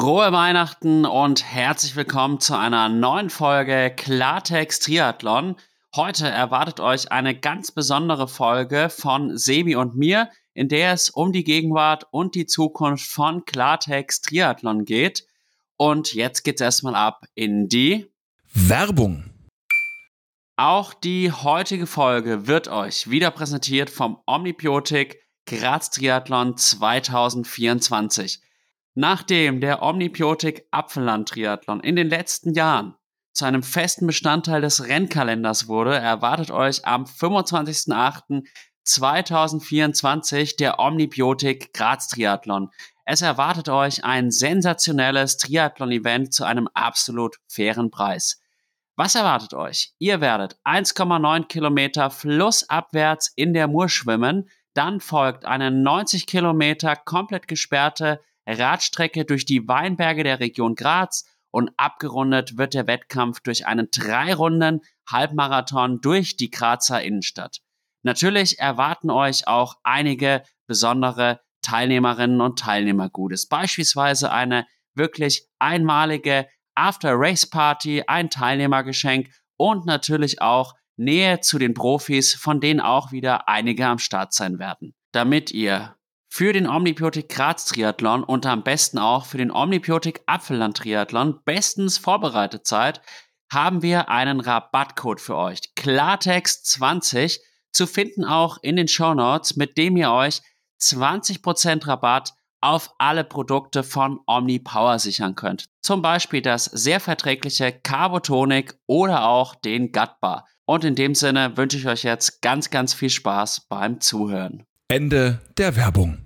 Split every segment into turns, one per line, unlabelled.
Frohe Weihnachten und herzlich willkommen zu einer neuen Folge Klartext Triathlon. Heute erwartet euch eine ganz besondere Folge von Sebi und mir, in der es um die Gegenwart und die Zukunft von Klartext Triathlon geht. Und jetzt geht's erstmal ab in die
Werbung.
Auch die heutige Folge wird euch wieder präsentiert vom Omnibiotik Graz Triathlon 2024. Nachdem der Omnibiotik Apfelland Triathlon in den letzten Jahren zu einem festen Bestandteil des Rennkalenders wurde, erwartet euch am 25.08.2024 der Omnibiotik Graz Triathlon. Es erwartet euch ein sensationelles Triathlon-Event zu einem absolut fairen Preis. Was erwartet euch? Ihr werdet 1,9 Kilometer flussabwärts in der Mur schwimmen, dann folgt eine 90 Kilometer komplett gesperrte Radstrecke durch die Weinberge der Region Graz und abgerundet wird der Wettkampf durch einen drei Runden Halbmarathon durch die Grazer Innenstadt. Natürlich erwarten euch auch einige besondere Teilnehmerinnen und Teilnehmer Gutes. Beispielsweise eine wirklich einmalige After-Race-Party, ein Teilnehmergeschenk und natürlich auch Nähe zu den Profis, von denen auch wieder einige am Start sein werden. Damit ihr für den Omnibiotik Graz Triathlon und am besten auch für den Omnibiotik Apfelland Triathlon bestens vorbereitet seid, haben wir einen Rabattcode für euch. Klartext 20 zu finden auch in den Show Notes, mit dem ihr euch 20% Rabatt auf alle Produkte von OmniPower sichern könnt. Zum Beispiel das sehr verträgliche Carbotonic oder auch den Gut Bar. Und in dem Sinne wünsche ich euch jetzt ganz, ganz viel Spaß beim Zuhören.
Ende der Werbung.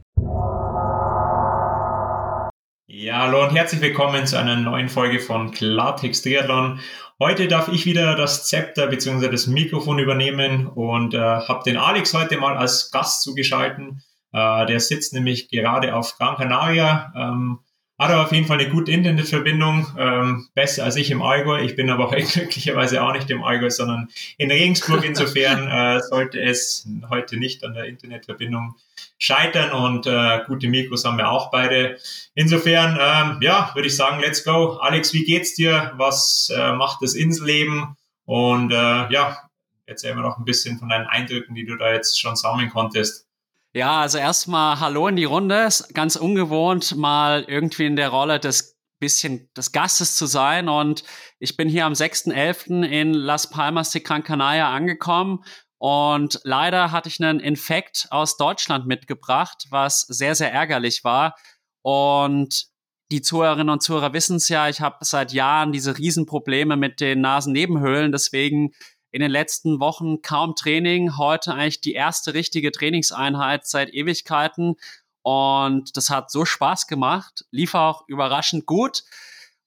Ja, hallo und herzlich willkommen zu einer neuen Folge von Klartext Triathlon. Heute darf ich wieder das Zepter bzw. das Mikrofon übernehmen und äh, habe den Alex heute mal als Gast zugeschalten. Äh, der sitzt nämlich gerade auf Gran Canaria, ähm, hat aber auf jeden Fall eine gute Internetverbindung, ähm, besser als ich im Allgäu. Ich bin aber heute glücklicherweise auch nicht im Allgäu, sondern in Regensburg. Insofern äh, sollte es heute nicht an der Internetverbindung scheitern und äh, gute Mikros haben wir auch beide. Insofern, ähm, ja, würde ich sagen, let's go. Alex, wie geht's dir? Was äh, macht das Inseleben? Und äh, ja, erzähl mir noch ein bisschen von deinen Eindrücken, die du da jetzt schon sammeln konntest.
Ja, also erstmal Hallo in die Runde. Ganz ungewohnt, mal irgendwie in der Rolle des bisschen des Gastes zu sein. Und ich bin hier am 6.11. in Las Palmas de Gran Canaria angekommen. Und leider hatte ich einen Infekt aus Deutschland mitgebracht, was sehr, sehr ärgerlich war. Und die Zuhörerinnen und Zuhörer wissen es ja, ich habe seit Jahren diese Riesenprobleme mit den Nasennebenhöhlen. Deswegen in den letzten Wochen kaum Training. Heute eigentlich die erste richtige Trainingseinheit seit Ewigkeiten. Und das hat so Spaß gemacht, lief auch überraschend gut.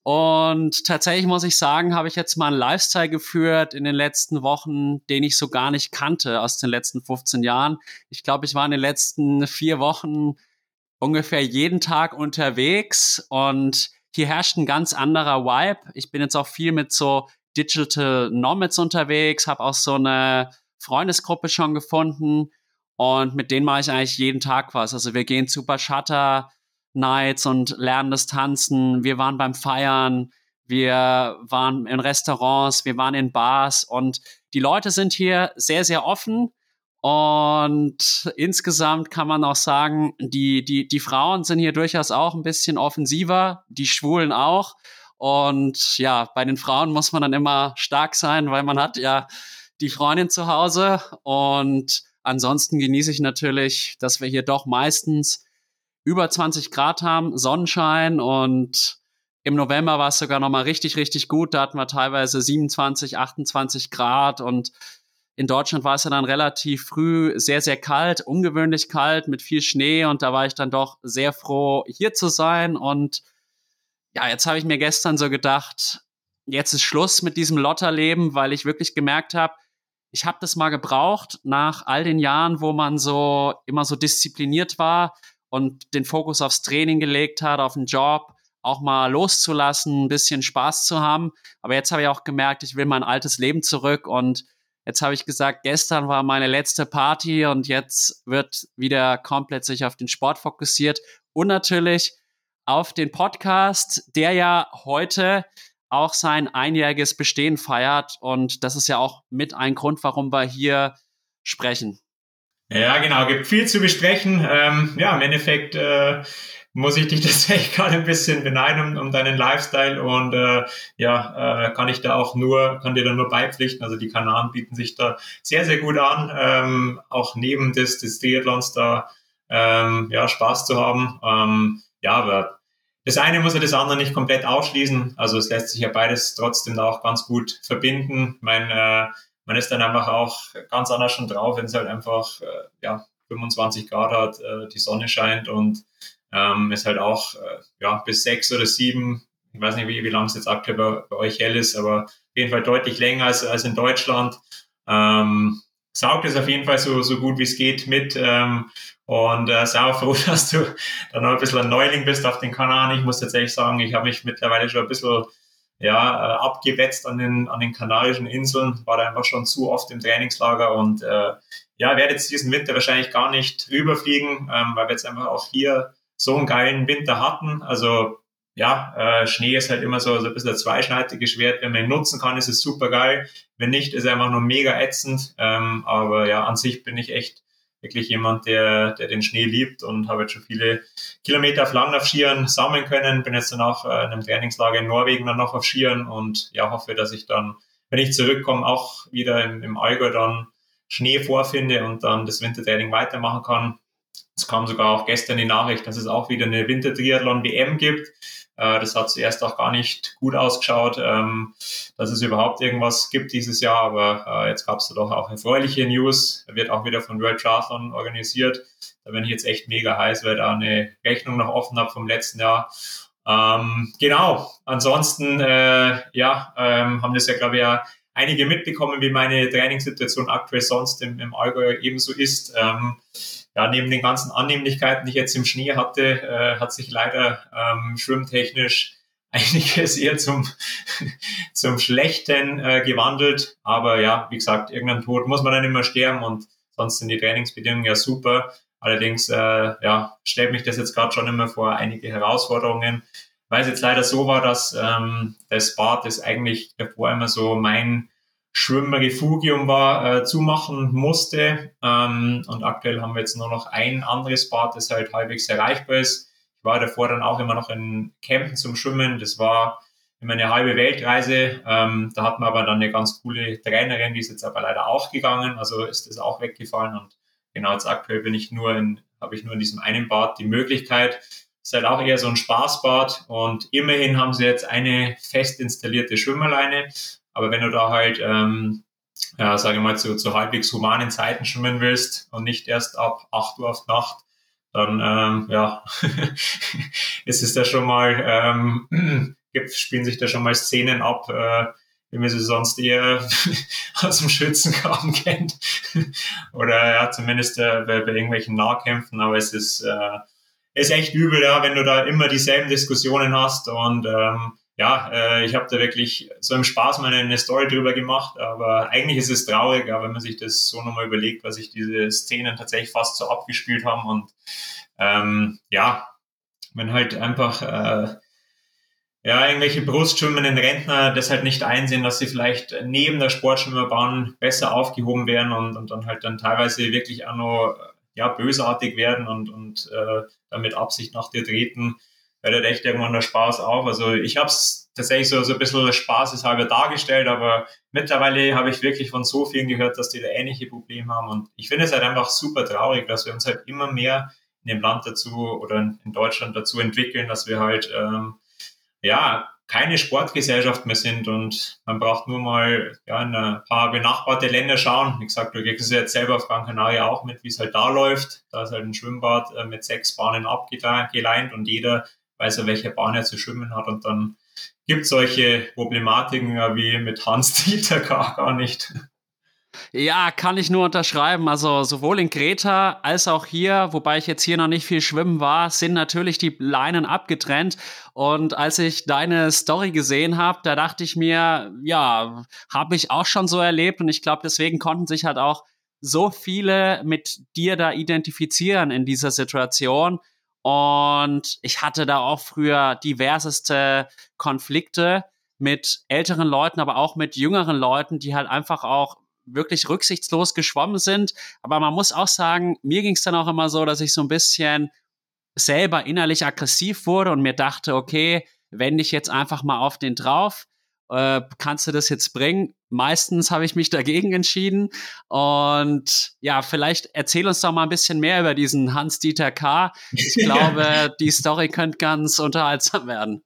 Und tatsächlich muss ich sagen, habe ich jetzt mal einen Lifestyle geführt in den letzten Wochen, den ich so gar nicht kannte aus den letzten 15 Jahren. Ich glaube, ich war in den letzten vier Wochen ungefähr jeden Tag unterwegs und hier herrscht ein ganz anderer Vibe. Ich bin jetzt auch viel mit so Digital Nomads unterwegs, habe auch so eine Freundesgruppe schon gefunden und mit denen mache ich eigentlich jeden Tag was. Also wir gehen Super Shutter Nights und lernen das Tanzen. Wir waren beim Feiern, wir waren in Restaurants, wir waren in Bars und die Leute sind hier sehr, sehr offen. Und insgesamt kann man auch sagen, die, die, die Frauen sind hier durchaus auch ein bisschen offensiver, die Schwulen auch. Und ja, bei den Frauen muss man dann immer stark sein, weil man hat ja die Freundin zu Hause. Und ansonsten genieße ich natürlich, dass wir hier doch meistens über 20 Grad haben, Sonnenschein und im November war es sogar noch mal richtig, richtig gut. Da hatten wir teilweise 27, 28 Grad und in Deutschland war es ja dann relativ früh sehr, sehr kalt, ungewöhnlich kalt mit viel Schnee und da war ich dann doch sehr froh, hier zu sein und ja, jetzt habe ich mir gestern so gedacht, jetzt ist Schluss mit diesem Lotterleben, weil ich wirklich gemerkt habe, ich habe das mal gebraucht nach all den Jahren, wo man so immer so diszipliniert war und den Fokus aufs Training gelegt hat, auf den Job, auch mal loszulassen, ein bisschen Spaß zu haben. Aber jetzt habe ich auch gemerkt, ich will mein altes Leben zurück und jetzt habe ich gesagt, gestern war meine letzte Party und jetzt wird wieder komplett sich auf den Sport fokussiert und natürlich auf den Podcast, der ja heute auch sein einjähriges Bestehen feiert. Und das ist ja auch mit ein Grund, warum wir hier sprechen.
Ja, genau, gibt viel zu besprechen. Ähm, ja, im Endeffekt äh, muss ich dich tatsächlich gerade ein bisschen beneiden um, um deinen Lifestyle und äh, ja, äh, kann ich da auch nur, kann dir da nur beipflichten. Also die Kanaren bieten sich da sehr, sehr gut an, ähm, auch neben des, des Triathlons da ähm, ja, Spaß zu haben. Ähm, ja, aber das eine muss ja das andere nicht komplett ausschließen. Also es lässt sich ja beides trotzdem auch ganz gut verbinden. Mein, äh, man ist dann einfach auch ganz anders schon drauf, wenn es halt einfach äh, ja, 25 Grad hat, äh, die Sonne scheint und ähm, es halt auch äh, ja, bis sechs oder sieben, ich weiß nicht, wie, wie lange es jetzt aktuell bei, bei, euch hell ist, aber auf jeden Fall deutlich länger als, als in Deutschland. Ähm, saugt es auf jeden Fall so, so gut wie es geht mit. Ähm, und äh, sehr froh, dass du dann noch ein bisschen ein Neuling bist auf den Kanaren. Ich muss tatsächlich sagen, ich habe mich mittlerweile schon ein bisschen ja, äh, abgewetzt an den, an den Kanarischen Inseln, war da einfach schon zu oft im Trainingslager und äh, ja, werde jetzt diesen Winter wahrscheinlich gar nicht rüberfliegen, ähm, weil wir jetzt einfach auch hier so einen geilen Winter hatten. Also ja, äh, Schnee ist halt immer so, so ein bisschen ein zweischneidiges Schwert. Wenn man ihn nutzen kann, ist es super geil. Wenn nicht, ist er einfach nur mega ätzend. Ähm, aber ja, an sich bin ich echt wirklich jemand, der, der den Schnee liebt und habe jetzt schon viele Kilometer auf Langlaufskiern sammeln können. Bin jetzt dann auch äh, in einem Trainingslager in Norwegen dann noch auf Skiern und ja, hoffe, dass ich dann, wenn ich zurückkomme, auch wieder im, im Allgäu dann Schnee vorfinde und dann das Wintertraining weitermachen kann. Es kam sogar auch gestern die Nachricht, dass es auch wieder eine Wintertriathlon-WM gibt. Äh, das hat zuerst auch gar nicht gut ausgeschaut, ähm, dass es überhaupt irgendwas gibt dieses Jahr, aber äh, jetzt gab es doch auch erfreuliche News. Wird auch wieder von World Triathlon organisiert. Da bin ich jetzt echt mega heiß, weil da eine Rechnung noch offen habe vom letzten Jahr. Ähm, genau, ansonsten, äh, ja, ähm, haben das ja, glaube ich, ja einige mitbekommen, wie meine Trainingssituation aktuell sonst im, Allgäu ebenso ist. Ja, neben den ganzen Annehmlichkeiten, die ich jetzt im Schnee hatte, äh, hat sich leider ähm, schwimmtechnisch einiges eher zum, zum Schlechten äh, gewandelt. Aber ja, wie gesagt, irgendein Tod muss man dann immer sterben und sonst sind die Trainingsbedingungen ja super. Allerdings äh, ja, stellt mich das jetzt gerade schon immer vor einige Herausforderungen, weil es jetzt leider so war, dass ähm, das Bad, das eigentlich davor immer so mein Schwimmrefugium war, äh, zumachen musste. Ähm, und aktuell haben wir jetzt nur noch ein anderes Bad, das halt halbwegs erreichbar ist. Ich war davor dann auch immer noch in Campen zum Schwimmen. Das war immer eine halbe Weltreise. Ähm, da hat man aber dann eine ganz coole Trainerin, die ist jetzt aber leider auch gegangen. Also ist das auch weggefallen. Und genau jetzt aktuell bin ich nur in, habe ich nur in diesem einen Bad die Möglichkeit. Ist halt auch eher so ein Spaßbad. Und immerhin haben sie jetzt eine fest installierte Schwimmerleine. Aber wenn du da halt, ähm, ja, sage ich mal, zu, zu halbwegs humanen Zeiten schwimmen willst und nicht erst ab 8 Uhr auf Nacht, dann, ähm, ja, ist es da schon mal, ähm, spielen sich da schon mal Szenen ab, äh, wie man sie sonst eher aus dem Schützengraben kennt. Oder ja, zumindest äh, bei, bei irgendwelchen Nahkämpfen, aber es ist, äh, ist echt übel, ja, wenn du da immer dieselben Diskussionen hast und ähm, ja, äh, ich habe da wirklich so im Spaß mal eine Story drüber gemacht, aber eigentlich ist es traurig, wenn man sich das so nochmal überlegt, was sich diese Szenen tatsächlich fast so abgespielt haben und ähm, ja, wenn halt einfach äh, ja, irgendwelche brustschwimmenden Rentner das halt nicht einsehen, dass sie vielleicht neben der Sportschwimmerbahn besser aufgehoben werden und, und dann halt dann teilweise wirklich auch noch ja, bösartig werden und, und äh, damit Absicht nach dir treten hört echt irgendwann der Spaß auf. Also ich habe es tatsächlich so, so ein bisschen spaßeshalber dargestellt, aber mittlerweile habe ich wirklich von so vielen gehört, dass die da ähnliche Probleme haben. Und ich finde es halt einfach super traurig, dass wir uns halt immer mehr in dem Land dazu oder in Deutschland dazu entwickeln, dass wir halt ähm, ja keine Sportgesellschaft mehr sind und man braucht nur mal ja, in ein paar benachbarte Länder schauen. Wie gesagt, du kriegst es jetzt selber auf Gran Canaria auch mit, wie es halt da läuft. Da ist halt ein Schwimmbad äh, mit sechs Bahnen abgeleint und jeder weiß er, welche Bahn er zu schwimmen hat. Und dann gibt es solche Problematiken wie mit Hans-Dieter gar, gar nicht.
Ja, kann ich nur unterschreiben. Also sowohl in Greta als auch hier, wobei ich jetzt hier noch nicht viel schwimmen war, sind natürlich die Leinen abgetrennt. Und als ich deine Story gesehen habe, da dachte ich mir, ja, habe ich auch schon so erlebt. Und ich glaube, deswegen konnten sich halt auch so viele mit dir da identifizieren in dieser Situation. Und ich hatte da auch früher diverseste Konflikte mit älteren Leuten, aber auch mit jüngeren Leuten, die halt einfach auch wirklich rücksichtslos geschwommen sind. Aber man muss auch sagen, mir ging es dann auch immer so, dass ich so ein bisschen selber innerlich aggressiv wurde und mir dachte, okay, wende ich jetzt einfach mal auf den drauf. Äh, kannst du das jetzt bringen? Meistens habe ich mich dagegen entschieden. Und ja, vielleicht erzähl uns doch mal ein bisschen mehr über diesen Hans-Dieter K. Ich glaube, die Story könnte ganz unterhaltsam werden.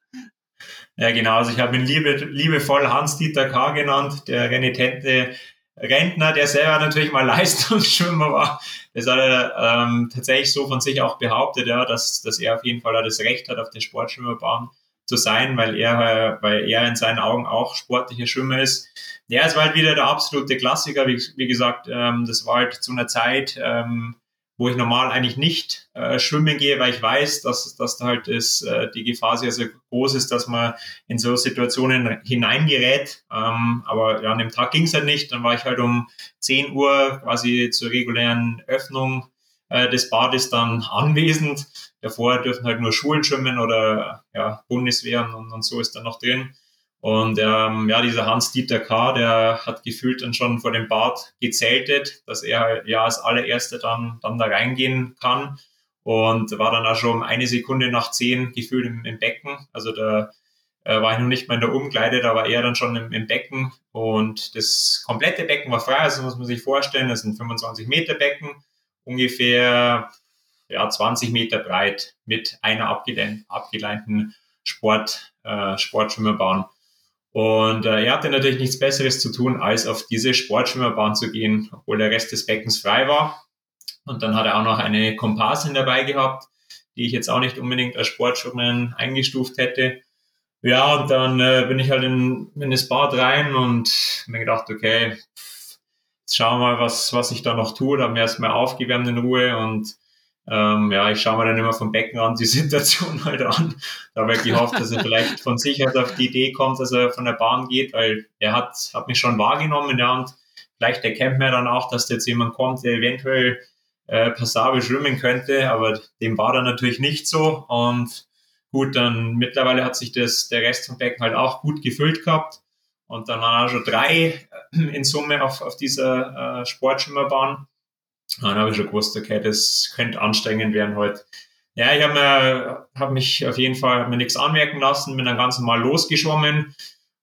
Ja, genau. Also ich habe ihn liebe, liebevoll Hans-Dieter K. genannt, der renitente Rentner, der selber natürlich mal Leistungsschwimmer war. Das hat er ähm, tatsächlich so von sich auch behauptet, ja, dass, dass er auf jeden Fall das Recht hat, auf der Sportschwimmerbahn zu sein, weil er, weil er in seinen Augen auch sportlicher Schwimmer ist. Es war halt wieder der absolute Klassiker. Wie, wie gesagt, ähm, das war halt zu einer Zeit, ähm, wo ich normal eigentlich nicht äh, schwimmen gehe, weil ich weiß, dass, dass da halt ist, äh, die Gefahr sehr, sehr groß ist, dass man in so Situationen hineingerät. Ähm, aber ja, an dem Tag ging es halt nicht. Dann war ich halt um 10 Uhr quasi zur regulären Öffnung äh, des Bades dann anwesend. Davor dürfen halt nur Schulen schwimmen oder ja, Bundeswehren und, und so ist dann noch drin. Und ähm, ja, dieser Hans-Dieter K., der hat gefühlt dann schon vor dem Bad gezeltet, dass er ja als allererster dann, dann da reingehen kann. Und war dann auch schon eine Sekunde nach zehn gefühlt im, im Becken. Also da äh, war ich noch nicht mal in der Umkleide, da war er dann schon im, im Becken. Und das komplette Becken war frei, also muss man sich vorstellen, das ist ein 25 Meter Becken, ungefähr ja, 20 Meter breit mit einer abgeleinten Sport, äh, Sportschwimmerbahn. Und äh, er hatte natürlich nichts Besseres zu tun, als auf diese Sportschwimmerbahn zu gehen, obwohl der Rest des Beckens frei war. Und dann hat er auch noch eine Kompassin dabei gehabt, die ich jetzt auch nicht unbedingt als Sportschwimmen eingestuft hätte. Ja, und dann äh, bin ich halt in, in das Bad rein und mir gedacht, okay, jetzt schauen wir mal, was, was ich da noch tue. Da haben wir erstmal aufgewärmt in Ruhe und ähm, ja, ich schaue mir dann immer vom Becken an die Situation halt an. Da habe ich gehofft, dass er vielleicht von sich aus auf die Idee kommt, dass er von der Bahn geht, weil er hat, hat mich schon wahrgenommen, ja, und vielleicht erkennt man dann auch, dass da jetzt jemand kommt, der eventuell äh, passabel schwimmen könnte, aber dem war dann natürlich nicht so und gut, dann mittlerweile hat sich das, der Rest vom Becken halt auch gut gefüllt gehabt und dann waren auch schon drei in Summe auf, auf dieser äh, Sportschwimmerbahn dann habe ich schon gewusst, okay, das könnte anstrengend werden heute. Ja, ich habe hab mich auf jeden Fall mir nichts anmerken lassen, bin dann ganz normal losgeschwommen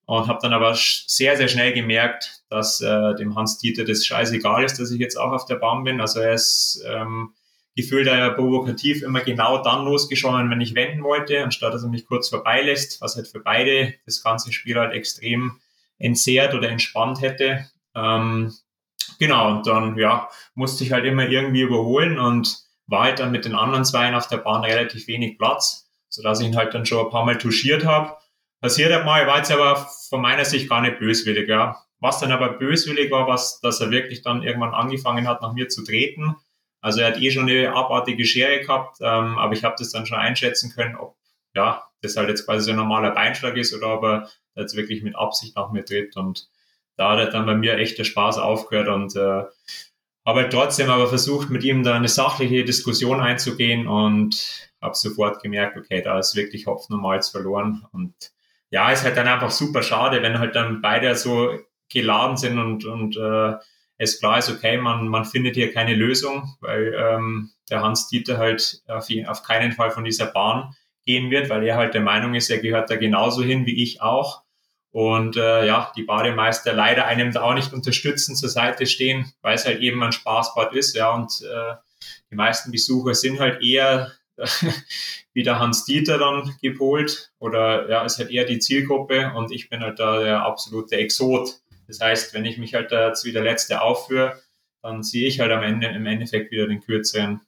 und habe dann aber sehr, sehr schnell gemerkt, dass äh, dem Hans-Dieter das scheißegal ist, dass ich jetzt auch auf der Bahn bin. Also er ist ähm, gefühlt ja provokativ immer genau dann losgeschwommen, wenn ich wenden wollte, anstatt dass er mich kurz vorbeilässt, was halt für beide das ganze Spiel halt extrem entzerrt oder entspannt hätte. Ähm, genau, dann ja, musste ich halt immer irgendwie überholen und war halt dann mit den anderen Zweien auf der Bahn relativ wenig Platz, sodass ich ihn halt dann schon ein paar Mal touchiert habe. Passiert hat mal, war jetzt aber von meiner Sicht gar nicht böswillig, ja. Was dann aber böswillig war, was, dass er wirklich dann irgendwann angefangen hat, nach mir zu treten. Also er hat eh schon eine abartige Schere gehabt, ähm, aber ich habe das dann schon einschätzen können, ob ja, das halt jetzt quasi so ein normaler Beinschlag ist oder ob er jetzt wirklich mit Absicht nach mir tritt. Und da hat dann bei mir echt der Spaß aufgehört und äh, habe halt trotzdem aber versucht, mit ihm da eine sachliche Diskussion einzugehen und habe sofort gemerkt, okay, da ist wirklich Hopfen und Malz verloren. Und ja, ist halt dann einfach super schade, wenn halt dann beide so geladen sind und, und äh, es klar ist, okay, man, man findet hier keine Lösung, weil ähm, der Hans Dieter halt auf, auf keinen Fall von dieser Bahn gehen wird, weil er halt der Meinung ist, er gehört da genauso hin wie ich auch. Und äh, ja, die Bademeister leider einem da auch nicht unterstützen, zur Seite stehen, weil es halt eben ein Spaßbad ist. Ja, und äh, die meisten Besucher sind halt eher wie der Hans Dieter dann gepolt oder ja, ist halt eher die Zielgruppe und ich bin halt da der absolute Exot. Das heißt, wenn ich mich halt da jetzt wie der Letzte aufführe, dann sehe ich halt am Ende im Endeffekt wieder den kürzeren.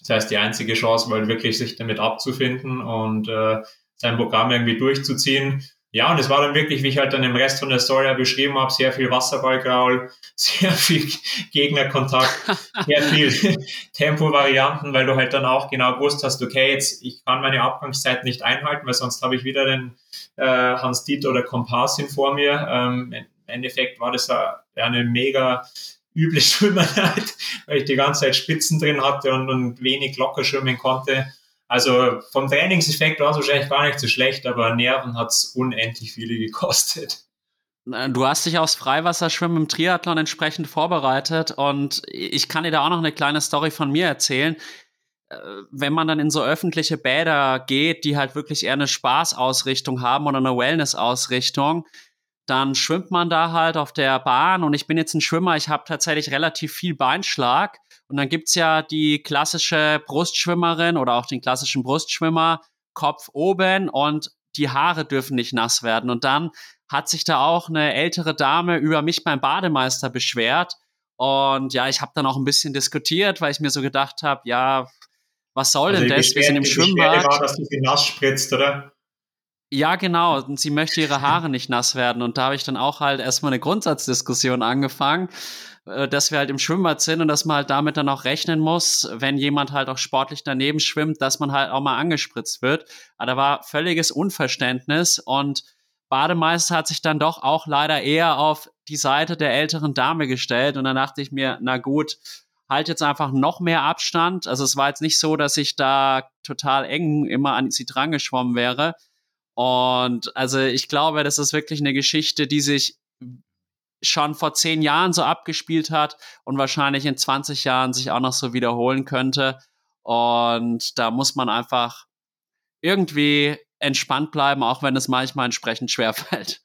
Das heißt, die einzige Chance war halt wirklich, sich damit abzufinden und äh, sein Programm irgendwie durchzuziehen ja, und es war dann wirklich, wie ich halt dann im Rest von der Story beschrieben habe, sehr viel Wasserballgraul, sehr viel Gegnerkontakt, sehr viel Tempo-Varianten, weil du halt dann auch genau gewusst hast, okay, jetzt ich kann meine Abgangszeit nicht einhalten, weil sonst habe ich wieder den äh, Hans Dieter oder Kompassin vor mir. Ähm, Im Endeffekt war das ja eine mega üble Schwimmerheit, weil ich die ganze Zeit Spitzen drin hatte und, und wenig locker schwimmen konnte. Also vom Trainingseffekt war es wahrscheinlich gar nicht so schlecht, aber Nerven hat es unendlich viele gekostet.
Du hast dich aufs Freiwasserschwimmen im Triathlon entsprechend vorbereitet und ich kann dir da auch noch eine kleine Story von mir erzählen. Äh, wenn man dann in so öffentliche Bäder geht, die halt wirklich eher eine Spaßausrichtung haben oder eine Wellness-Ausrichtung, dann schwimmt man da halt auf der Bahn und ich bin jetzt ein Schwimmer, ich habe tatsächlich relativ viel Beinschlag und dann gibt's ja die klassische Brustschwimmerin oder auch den klassischen Brustschwimmer, Kopf oben und die Haare dürfen nicht nass werden und dann hat sich da auch eine ältere Dame über mich beim Bademeister beschwert und ja, ich habe dann auch ein bisschen diskutiert, weil ich mir so gedacht habe, ja, was soll also denn das? Wir sind im Schwimmbad.
war, dass du sie nass spritzt, oder?
Ja, genau. Und sie möchte ihre Haare nicht nass werden. Und da habe ich dann auch halt erstmal eine Grundsatzdiskussion angefangen, äh, dass wir halt im Schwimmbad sind und dass man halt damit dann auch rechnen muss, wenn jemand halt auch sportlich daneben schwimmt, dass man halt auch mal angespritzt wird. Aber da war völliges Unverständnis und Bademeister hat sich dann doch auch leider eher auf die Seite der älteren Dame gestellt. Und dann dachte ich mir, na gut, halt jetzt einfach noch mehr Abstand. Also es war jetzt nicht so, dass ich da total eng immer an sie dran geschwommen wäre. Und also ich glaube, das ist wirklich eine Geschichte, die sich schon vor zehn Jahren so abgespielt hat und wahrscheinlich in 20 Jahren sich auch noch so wiederholen könnte. Und da muss man einfach irgendwie entspannt bleiben, auch wenn es manchmal entsprechend schwer fällt.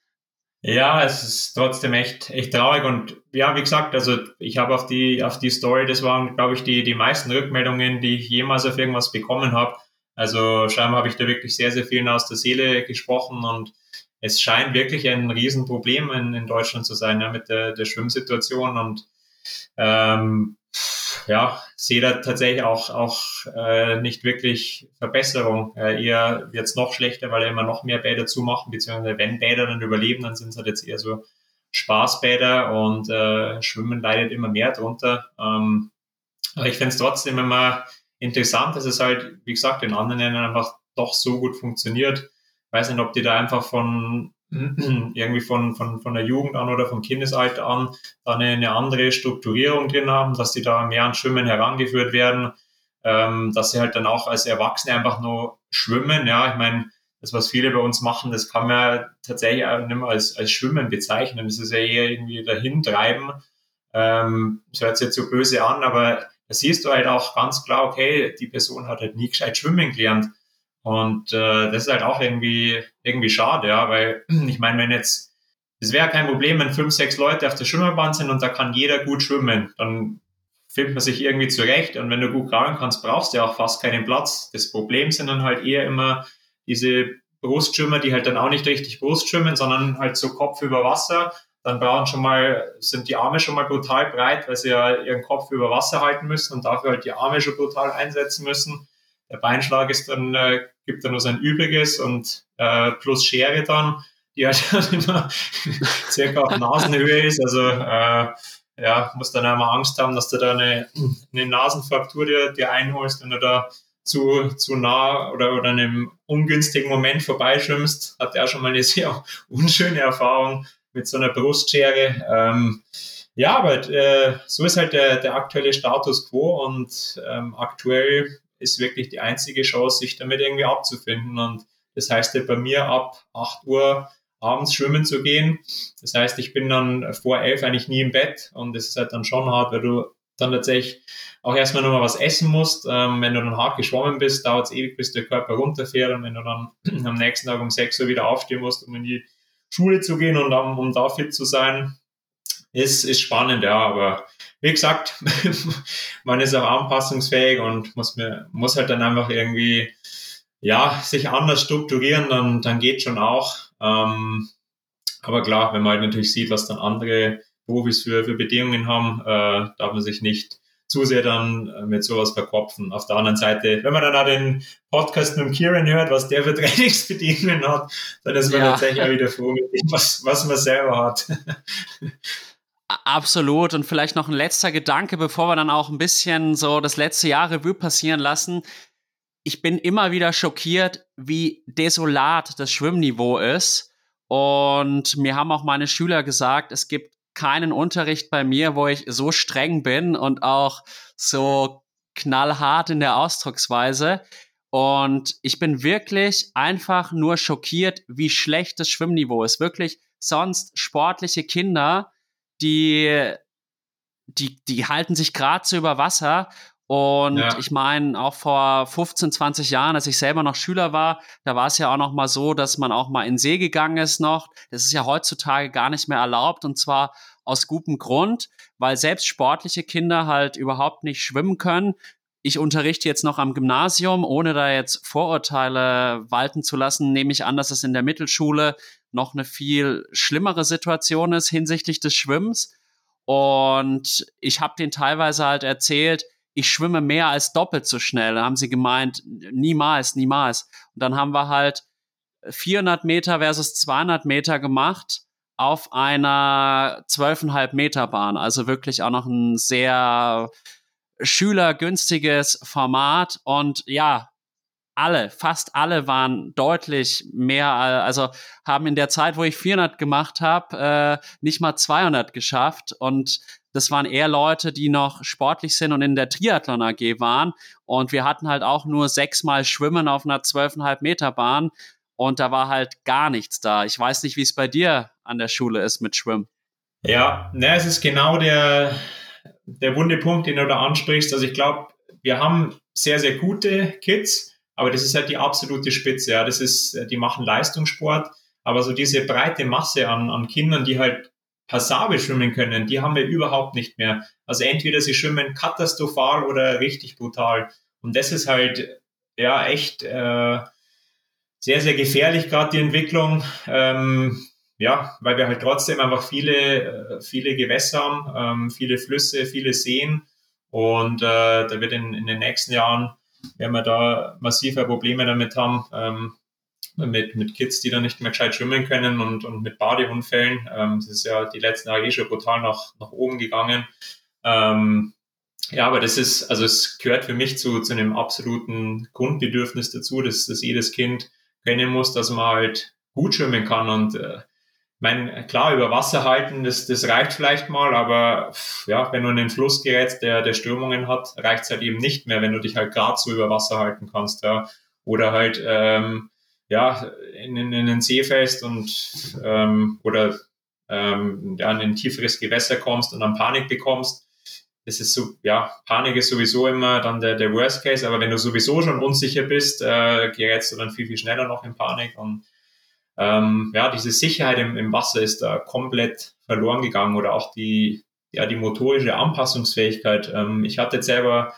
Ja, es ist trotzdem echt, echt traurig und ja, wie gesagt, also ich habe auf die, auf die Story, das waren, glaube ich, die, die meisten Rückmeldungen, die ich jemals auf irgendwas bekommen habe. Also scheinbar habe ich da wirklich sehr, sehr vielen aus der Seele gesprochen und es scheint wirklich ein Riesenproblem in, in Deutschland zu sein, ja, mit der, der Schwimmsituation und ähm, ja, sehe da tatsächlich auch, auch äh, nicht wirklich Verbesserung. Äh, eher jetzt noch schlechter, weil er immer noch mehr Bäder zumachen, beziehungsweise wenn Bäder dann überleben, dann sind es halt jetzt eher so Spaßbäder und äh, Schwimmen leidet immer mehr drunter. Ähm, aber ich finde es trotzdem immer interessant, dass es halt, wie gesagt, in anderen Ländern einfach doch so gut funktioniert. Weiß nicht, ob die da einfach von irgendwie von, von, von der Jugend an oder vom Kindesalter an dann eine andere Strukturierung drin haben, dass die da mehr an Schwimmen herangeführt werden, ähm, dass sie halt dann auch als Erwachsene einfach nur schwimmen. Ja, ich meine, das, was viele bei uns machen, das kann man tatsächlich auch nicht mehr als, als Schwimmen bezeichnen. Das ist ja eher irgendwie dahintreiben. Ähm, das hört sich jetzt so böse an, aber da siehst du halt auch ganz klar, okay, die Person hat halt nie gescheit schwimmen gelernt. Und äh, das ist halt auch irgendwie, irgendwie schade, ja, weil ich meine, wenn jetzt, es wäre kein Problem, wenn fünf, sechs Leute auf der Schwimmerbahn sind und da kann jeder gut schwimmen, dann findet man sich irgendwie zurecht und wenn du gut graben kannst, brauchst du ja auch fast keinen Platz. Das Problem sind dann halt eher immer diese Brustschwimmer, die halt dann auch nicht richtig Brust schwimmen, sondern halt so Kopf über Wasser. Dann brauchen schon mal, sind die Arme schon mal brutal breit, weil sie ja ihren Kopf über Wasser halten müssen und dafür halt die Arme schon brutal einsetzen müssen. Der Beinschlag ist dann, äh, gibt dann nur sein Übriges und äh, plus Schere dann, die halt immer circa auf Nasenhöhe ist. Also äh, ja, muss dann einmal Angst haben, dass du da eine, eine Nasenfraktur dir, dir einholst, wenn du da zu, zu nah oder, oder einem ungünstigen Moment vorbeischwimmst. Hat er schon mal eine sehr unschöne Erfahrung mit so einer Brustschere. Ähm, ja, aber äh, so ist halt der, der aktuelle Status quo und ähm, aktuell ist wirklich die einzige Chance, sich damit irgendwie abzufinden. Und das heißt ja bei mir ab 8 Uhr abends schwimmen zu gehen. Das heißt, ich bin dann vor elf eigentlich nie im Bett und das ist halt dann schon hart, weil du dann tatsächlich auch erstmal nochmal was essen musst. Ähm, wenn du dann hart geschwommen bist, dauert es ewig, bis der Körper runterfährt und wenn du dann am nächsten Tag um 6 Uhr wieder aufstehen musst, um in die Schule zu gehen und um, um da fit zu sein, ist, ist spannend, ja, aber wie gesagt, man ist auch anpassungsfähig und muss mir, muss halt dann einfach irgendwie, ja, sich anders strukturieren, dann, dann geht schon auch. Ähm, aber klar, wenn man halt natürlich sieht, was dann andere Profis für, für Bedingungen haben, äh, darf man sich nicht zu sehr dann äh, mit sowas verkopfen. Auf der anderen Seite, wenn man dann auch den Podcast mit dem Kieran hört, was der für Trainingsbedingungen hat, dann ist man ja. tatsächlich auch wieder froh mit dem, was, was man selber hat.
Absolut. Und vielleicht noch ein letzter Gedanke, bevor wir dann auch ein bisschen so das letzte Jahr Revue passieren lassen. Ich bin immer wieder schockiert, wie desolat das Schwimmniveau ist. Und mir haben auch meine Schüler gesagt, es gibt keinen Unterricht bei mir, wo ich so streng bin und auch so knallhart in der Ausdrucksweise. Und ich bin wirklich einfach nur schockiert, wie schlecht das Schwimmniveau ist. Wirklich sonst sportliche Kinder, die, die, die halten sich gerade so über Wasser. Und ja. ich meine, auch vor 15, 20 Jahren, als ich selber noch Schüler war, da war es ja auch noch mal so, dass man auch mal in See gegangen ist noch. Das ist ja heutzutage gar nicht mehr erlaubt und zwar aus gutem Grund, weil selbst sportliche Kinder halt überhaupt nicht schwimmen können ich unterrichte jetzt noch am Gymnasium, ohne da jetzt Vorurteile walten zu lassen, nehme ich an, dass es in der Mittelschule noch eine viel schlimmere Situation ist hinsichtlich des Schwimmens. Und ich habe denen teilweise halt erzählt, ich schwimme mehr als doppelt so schnell. Da haben sie gemeint, niemals, niemals. Und dann haben wir halt 400 Meter versus 200 Meter gemacht auf einer 12,5 Meter Bahn. Also wirklich auch noch ein sehr schülergünstiges Format und ja, alle, fast alle waren deutlich mehr, also haben in der Zeit, wo ich 400 gemacht habe, äh, nicht mal 200 geschafft und das waren eher Leute, die noch sportlich sind und in der Triathlon AG waren und wir hatten halt auch nur sechsmal Schwimmen auf einer 12,5 Meter Bahn und da war halt gar nichts da. Ich weiß nicht, wie es bei dir an der Schule ist mit Schwimmen.
Ja, ne, es ist genau der, der wunde Punkt, den du da ansprichst. Also ich glaube, wir haben sehr, sehr gute Kids, aber das ist halt die absolute Spitze. Ja, das ist, die machen Leistungssport, aber so diese breite Masse an, an Kindern, die halt passabel schwimmen können, die haben wir überhaupt nicht mehr. Also entweder sie schwimmen katastrophal oder richtig brutal. Und das ist halt ja echt äh, sehr, sehr gefährlich, gerade die Entwicklung. Ähm, ja, weil wir halt trotzdem einfach viele, äh, viele Gewässer haben, ähm, viele Flüsse, viele Seen. Und äh, da wird in, in den nächsten Jahren, werden wir da massive Probleme damit haben, ähm, mit, mit Kids, die da nicht mehr gescheit schwimmen können und, und mit Badeunfällen. Ähm, das ist ja die letzten Jahre eh schon brutal nach, nach oben gegangen. Ähm, ja, aber das ist, also es gehört für mich zu, zu einem absoluten Grundbedürfnis dazu, dass, dass jedes Kind können muss, dass man halt gut schwimmen kann und äh, mein, klar, über Wasser halten, das, das reicht vielleicht mal, aber ja, wenn du in den Fluss gerätst, der, der Stürmungen hat, reicht es halt eben nicht mehr, wenn du dich halt gerade so über Wasser halten kannst, ja. Oder halt, ähm, ja, in, in, in den See fällst und ähm, oder ähm, ja, in ein tieferes Gewässer kommst und dann Panik bekommst. Das ist so, ja, Panik ist sowieso immer dann der, der Worst Case, aber wenn du sowieso schon unsicher bist, äh, gerätst du dann viel, viel schneller noch in Panik und ähm, ja, diese Sicherheit im, im Wasser ist da komplett verloren gegangen oder auch die, ja, die motorische Anpassungsfähigkeit. Ähm, ich hatte jetzt selber,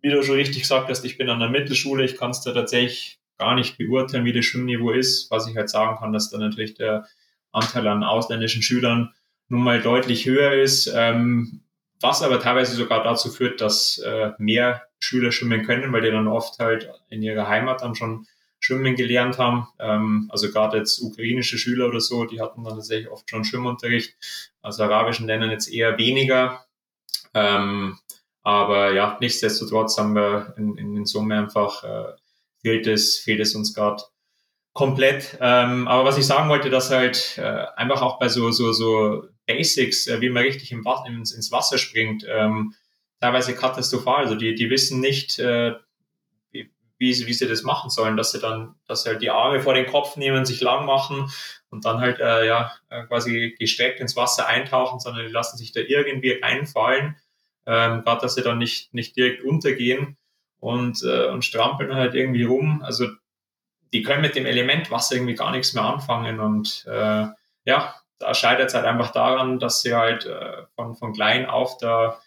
wie du schon richtig gesagt hast, ich bin an der Mittelschule, ich kann es da tatsächlich gar nicht beurteilen, wie das Schwimmniveau ist. Was ich halt sagen kann, dass da natürlich der Anteil an ausländischen Schülern nun mal deutlich höher ist, ähm, was aber teilweise sogar dazu führt, dass äh, mehr Schüler schwimmen können, weil die dann oft halt in ihrer Heimat dann schon Schwimmen gelernt haben. Ähm, also gerade jetzt ukrainische Schüler oder so, die hatten dann tatsächlich oft schon Schwimmunterricht. Aus arabischen Ländern jetzt eher weniger. Ähm, aber ja, nichtsdestotrotz haben wir in, in, in Summe einfach äh, fehlt es, fehlt es uns gerade komplett. Ähm, aber was ich sagen wollte, dass halt äh, einfach auch bei so, so, so Basics, äh, wie man richtig im, ins, ins Wasser springt, ähm, teilweise katastrophal. Also die, die wissen nicht, äh, wie, sie, wie sie das machen sollen, dass sie dann, dass sie halt die Arme vor den Kopf nehmen, sich lang machen und dann halt äh, ja äh, quasi gestreckt ins Wasser eintauchen, sondern die lassen sich da irgendwie reinfallen, ähm, gerade dass sie dann nicht, nicht direkt untergehen und, äh, und strampeln halt irgendwie rum. Also die können mit dem Element Wasser irgendwie gar nichts mehr anfangen und äh, ja, da scheitert es halt einfach daran, dass sie halt äh, von, von klein auf da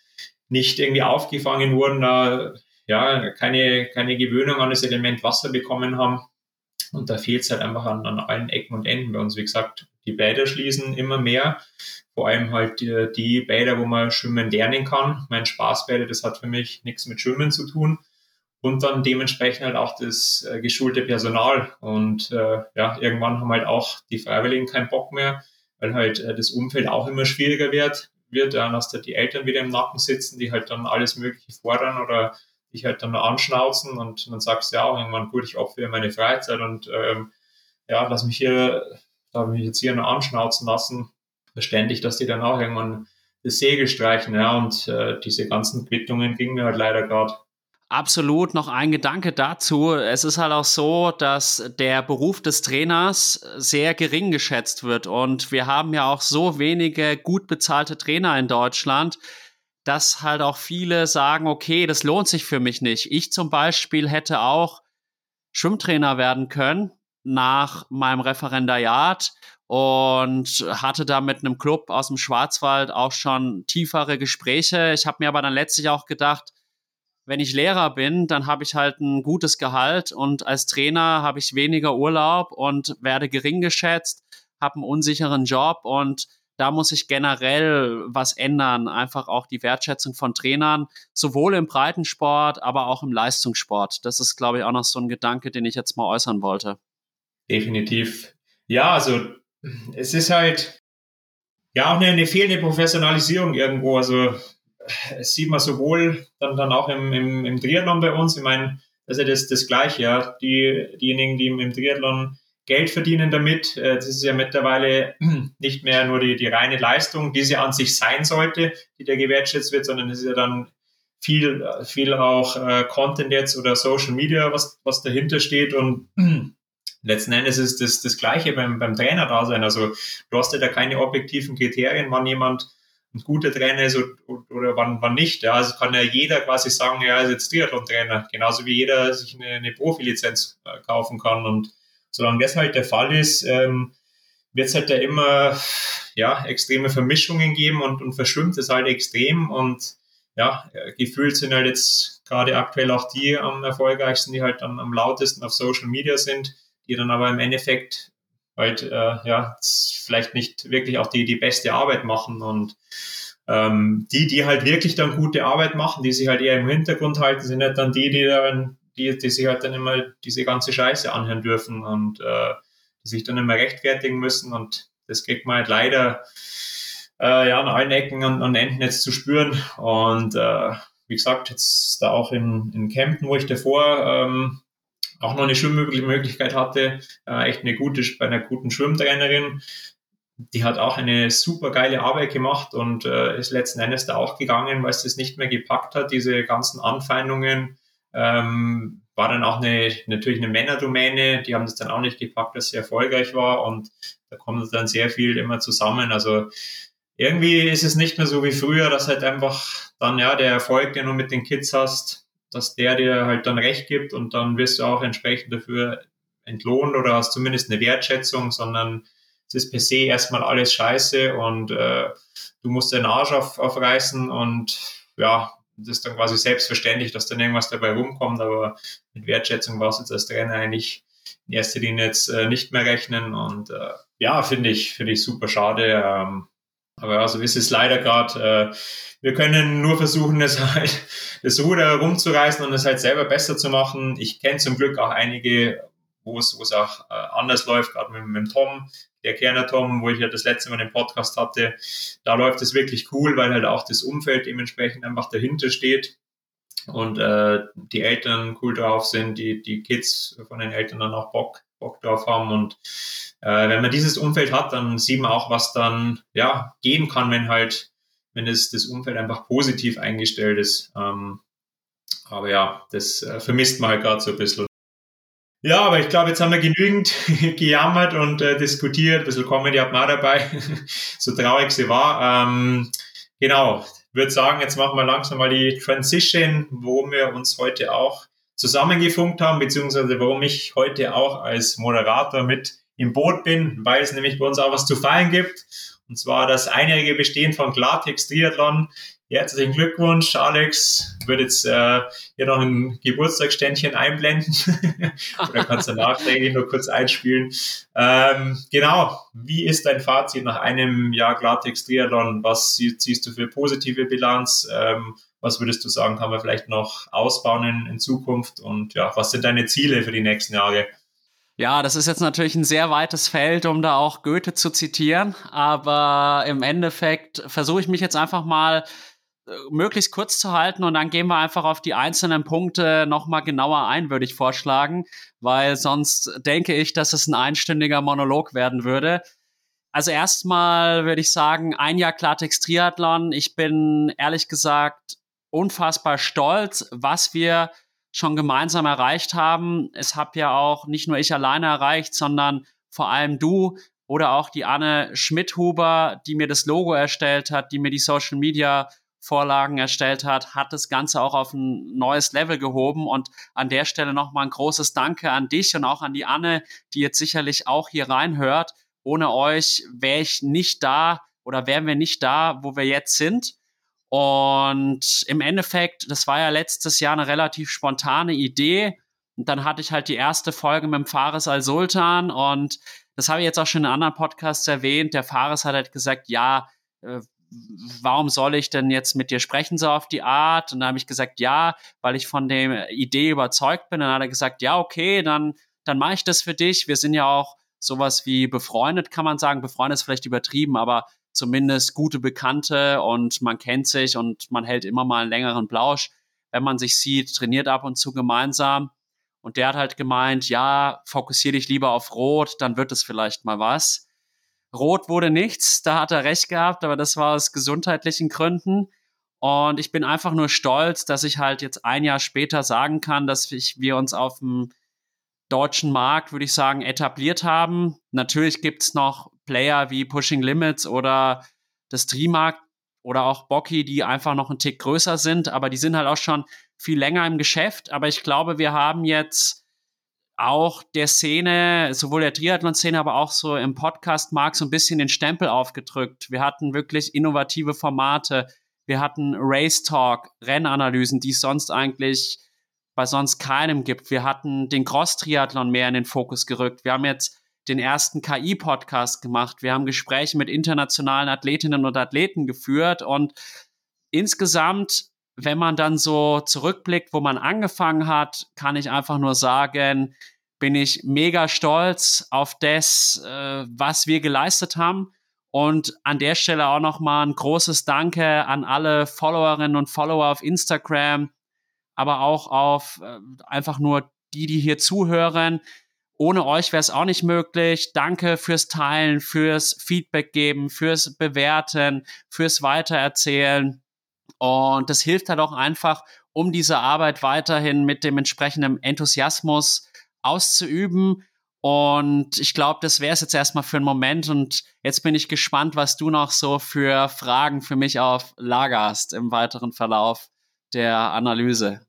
nicht irgendwie aufgefangen wurden, da ja, keine, keine Gewöhnung an das Element Wasser bekommen haben. Und da fehlt es halt einfach an, an allen Ecken und Enden bei uns. Wie gesagt, die Bäder schließen immer mehr. Vor allem halt die, die Bäder, wo man schwimmen lernen kann. Mein Spaßbäder, das hat für mich nichts mit Schwimmen zu tun. Und dann dementsprechend halt auch das äh, geschulte Personal. Und äh, ja, irgendwann haben halt auch die Freiwilligen keinen Bock mehr, weil halt äh, das Umfeld auch immer schwieriger wird. wird. Dann hast du die Eltern wieder im Nacken sitzen, die halt dann alles Mögliche fordern oder dich halt dann anschnauzen und dann sagst du ja auch irgendwann, gut, ich opfere meine Freizeit und ähm, ja, lass mich hier, darf mich jetzt hier noch anschnauzen lassen, verständlich, dass die dann auch irgendwann das Segel streichen, ja, und äh, diese ganzen Quittungen gingen mir halt leider gerade.
Absolut. Noch ein Gedanke dazu. Es ist halt auch so, dass der Beruf des Trainers sehr gering geschätzt wird. Und wir haben ja auch so wenige gut bezahlte Trainer in Deutschland, dass halt auch viele sagen, okay, das lohnt sich für mich nicht. Ich zum Beispiel hätte auch Schwimmtrainer werden können nach meinem Referendariat und hatte da mit einem Club aus dem Schwarzwald auch schon tiefere Gespräche. Ich habe mir aber dann letztlich auch gedacht, wenn ich Lehrer bin, dann habe ich halt ein gutes Gehalt und als Trainer habe ich weniger Urlaub und werde gering geschätzt, habe einen unsicheren Job und da muss ich generell was ändern. Einfach auch die Wertschätzung von Trainern, sowohl im Breitensport, aber auch im Leistungssport. Das ist, glaube ich, auch noch so ein Gedanke, den ich jetzt mal äußern wollte.
Definitiv. Ja, also es ist halt ja auch eine, eine fehlende Professionalisierung irgendwo. Also es sieht man sowohl dann, dann auch im, im, im Triathlon bei uns. Ich meine, das ist ja das, das Gleiche, ja. Die, diejenigen, die im, im Triathlon Geld verdienen damit, äh, das ist ja mittlerweile nicht mehr nur die, die reine Leistung, die sie an sich sein sollte, die da gewertschätzt wird, sondern es ist ja dann viel, viel auch äh, Content jetzt oder Social Media, was, was dahinter steht und letzten Endes ist das das Gleiche beim, beim Trainer da sein. Also du hast ja da keine objektiven Kriterien, wann jemand ein guter Trainer ist oder wann, wann nicht. Ja, also kann ja jeder quasi sagen, ja, ist jetzt Triathlon-Trainer, genauso wie jeder sich eine, eine Profilizenz äh, kaufen kann. Und solange das halt der Fall ist, ähm, wird es halt da immer ja, extreme Vermischungen geben und, und verschwimmt es halt extrem. Und ja, gefühlt sind halt jetzt gerade aktuell auch die am erfolgreichsten, die halt am, am lautesten auf Social Media sind, die dann aber im Endeffekt halt äh, ja vielleicht nicht wirklich auch die, die beste Arbeit machen und ähm, die, die halt wirklich dann gute Arbeit machen, die sich halt eher im Hintergrund halten, sind nicht dann die, die dann, die, die sich halt dann immer diese ganze Scheiße anhören dürfen und äh, die sich dann immer rechtfertigen müssen und das kriegt man halt leider äh, ja an allen Ecken und, und Enden jetzt zu spüren und äh, wie gesagt, jetzt da auch in, in Kempten, wo ich davor ähm, auch noch eine Schwimmmöglichkeit hatte, äh, echt eine gute, bei einer guten Schwimmtrainerin. Die hat auch eine super geile Arbeit gemacht und äh, ist letzten Endes da auch gegangen, weil es das nicht mehr gepackt hat, diese ganzen Anfeindungen. Ähm, war dann auch eine, natürlich eine Männerdomäne, die haben das dann auch nicht gepackt, dass sie erfolgreich war und da kommt dann sehr viel immer zusammen. Also irgendwie ist es nicht mehr so wie früher, dass halt einfach dann ja der Erfolg, den du mit den Kids hast, dass der dir halt dann recht gibt und dann wirst du auch entsprechend dafür entlohnt oder hast zumindest eine Wertschätzung, sondern es ist per se erstmal alles scheiße und äh, du musst deinen Arsch auf, aufreißen und ja, das ist dann quasi selbstverständlich, dass dann irgendwas dabei rumkommt, aber mit Wertschätzung war es jetzt als Trainer eigentlich in erster Linie jetzt äh, nicht mehr rechnen und äh, ja, finde ich, finde ich super schade. Ähm, aber also ist es leider gerade, äh, wir können nur versuchen, es halt, das Ruder rumzureißen und es halt selber besser zu machen. Ich kenne zum Glück auch einige, wo es, auch äh, anders läuft, gerade mit, mit dem Tom, der Kerner Tom, wo ich ja das letzte Mal den Podcast hatte. Da läuft es wirklich cool, weil halt auch das Umfeld dementsprechend einfach dahinter steht und äh, die Eltern cool drauf sind, die, die Kids von den Eltern dann auch Bock, Bock drauf haben und äh, wenn man dieses Umfeld hat, dann sieht man auch, was dann ja gehen kann, wenn halt, wenn es das Umfeld einfach positiv eingestellt ist. Ähm, aber ja, das äh, vermisst man halt gerade so ein bisschen. Ja, aber ich glaube, jetzt haben wir genügend gejammert und äh, diskutiert. Ein bisschen Comedy hat man auch dabei, so traurig sie war. Ähm, genau, würde sagen, jetzt machen wir langsam mal die Transition, wo wir uns heute auch zusammengefunkt haben, beziehungsweise warum ich heute auch als Moderator mit im Boot bin, weil es nämlich bei uns auch was zu feiern gibt. Und zwar das einjährige Bestehen von Klartext Triathlon. Herzlichen Glückwunsch, Alex. Ich würde jetzt äh, hier noch ein Geburtstagsständchen einblenden. Oder kannst du nachträglich nur kurz einspielen. Ähm, genau, wie ist dein Fazit nach einem Jahr Klartext Triathlon? Was ziehst du für positive Bilanz? Ähm, was würdest du sagen, kann man vielleicht noch ausbauen in, in Zukunft? Und ja, was sind deine Ziele für die nächsten Jahre?
Ja, das ist jetzt natürlich ein sehr weites Feld, um da auch Goethe zu zitieren. Aber im Endeffekt versuche ich mich jetzt einfach mal möglichst kurz zu halten und dann gehen wir einfach auf die einzelnen Punkte nochmal genauer ein, würde ich vorschlagen, weil sonst denke ich, dass es ein einstündiger Monolog werden würde. Also erstmal würde ich sagen, ein Jahr Klartext Triathlon. Ich bin ehrlich gesagt unfassbar stolz, was wir schon gemeinsam erreicht haben. Es habe ja auch nicht nur ich alleine erreicht, sondern vor allem du oder auch die Anne Schmidhuber, die mir das Logo erstellt hat, die mir die Social Media Vorlagen erstellt hat, hat das Ganze auch auf ein neues Level gehoben. Und an der Stelle nochmal ein großes Danke an dich und auch an die Anne, die jetzt sicherlich auch hier reinhört. Ohne euch wäre ich nicht da oder wären wir nicht da, wo wir jetzt sind. Und im Endeffekt, das war ja letztes Jahr eine relativ spontane Idee. Und dann hatte ich halt die erste Folge mit dem Fares al-Sultan und das habe ich jetzt auch schon in anderen Podcasts erwähnt. Der Fares hat halt gesagt, ja, äh, warum soll ich denn jetzt mit dir sprechen, so auf die Art? Und dann habe ich gesagt, ja, weil ich von der Idee überzeugt bin. Und dann hat er gesagt, ja, okay, dann, dann mache ich das für dich. Wir sind ja auch sowas wie befreundet, kann man sagen. Befreundet ist vielleicht übertrieben, aber zumindest gute Bekannte und man kennt sich und man hält immer mal einen längeren Plausch, wenn man sich sieht, trainiert ab und zu gemeinsam. Und der hat halt gemeint, ja, fokussier dich lieber auf Rot, dann wird es vielleicht mal was. Rot wurde nichts, da hat er recht gehabt, aber das war aus gesundheitlichen Gründen. Und ich bin einfach nur stolz, dass ich halt jetzt ein Jahr später sagen kann, dass ich, wir uns auf dem deutschen Markt, würde ich sagen, etabliert haben. Natürlich gibt's noch Player wie Pushing Limits oder das Trimark oder auch Bocky, die einfach noch einen Tick größer sind, aber die sind halt auch schon viel länger im Geschäft. Aber ich glaube, wir haben jetzt auch der Szene, sowohl der Triathlon-Szene, aber auch so im Podcast-Markt so ein bisschen den Stempel aufgedrückt. Wir hatten wirklich innovative Formate. Wir hatten Race Talk, Rennanalysen, die es sonst eigentlich bei sonst keinem gibt. Wir hatten den Cross-Triathlon mehr in den Fokus gerückt. Wir haben jetzt den ersten KI-Podcast gemacht. Wir haben Gespräche mit internationalen Athletinnen und Athleten geführt und insgesamt wenn man dann so zurückblickt, wo man angefangen hat, kann ich einfach nur sagen, bin ich mega stolz auf das, äh, was wir geleistet haben. Und an der Stelle auch nochmal ein großes Danke an alle Followerinnen und Follower auf Instagram, aber auch auf äh, einfach nur die, die hier zuhören. Ohne euch wäre es auch nicht möglich. Danke fürs Teilen, fürs Feedback geben, fürs Bewerten, fürs Weitererzählen. Und das hilft halt auch einfach, um diese Arbeit weiterhin mit dem entsprechenden Enthusiasmus auszuüben. Und ich glaube, das wäre es jetzt erstmal für einen Moment. Und jetzt bin ich gespannt, was du noch so für Fragen für mich auf Lager hast im weiteren Verlauf der Analyse.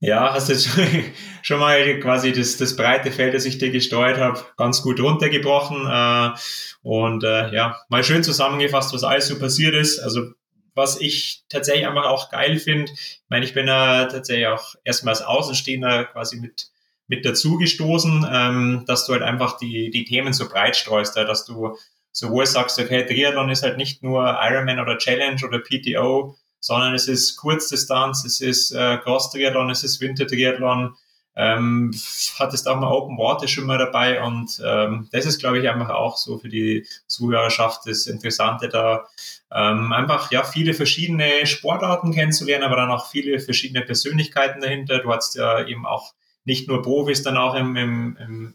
Ja, hast jetzt schon mal quasi das, das breite Feld, das ich dir gesteuert habe, ganz gut runtergebrochen. Äh, und äh, ja, mal schön zusammengefasst, was alles so passiert ist. Also was ich tatsächlich einfach auch geil finde. Ich meine, ich bin ja tatsächlich auch erstmal als Außenstehender quasi mit, mit dazugestoßen, ähm, dass du halt einfach die, die Themen so breit streust, ja, dass du sowohl sagst, okay, Triathlon ist halt nicht nur Ironman oder Challenge oder PTO, sondern es ist Kurzdistanz, es ist äh, Cross-Triathlon, es ist Winter-Triathlon, ähm, hattest auch mal Open Water schon mal dabei und ähm, das ist, glaube ich, einfach auch so für die Zuhörerschaft das Interessante da, ähm, einfach ja viele verschiedene Sportarten kennenzulernen, aber dann auch viele verschiedene Persönlichkeiten dahinter. Du hast ja eben auch nicht nur Profis dann auch im, im, im,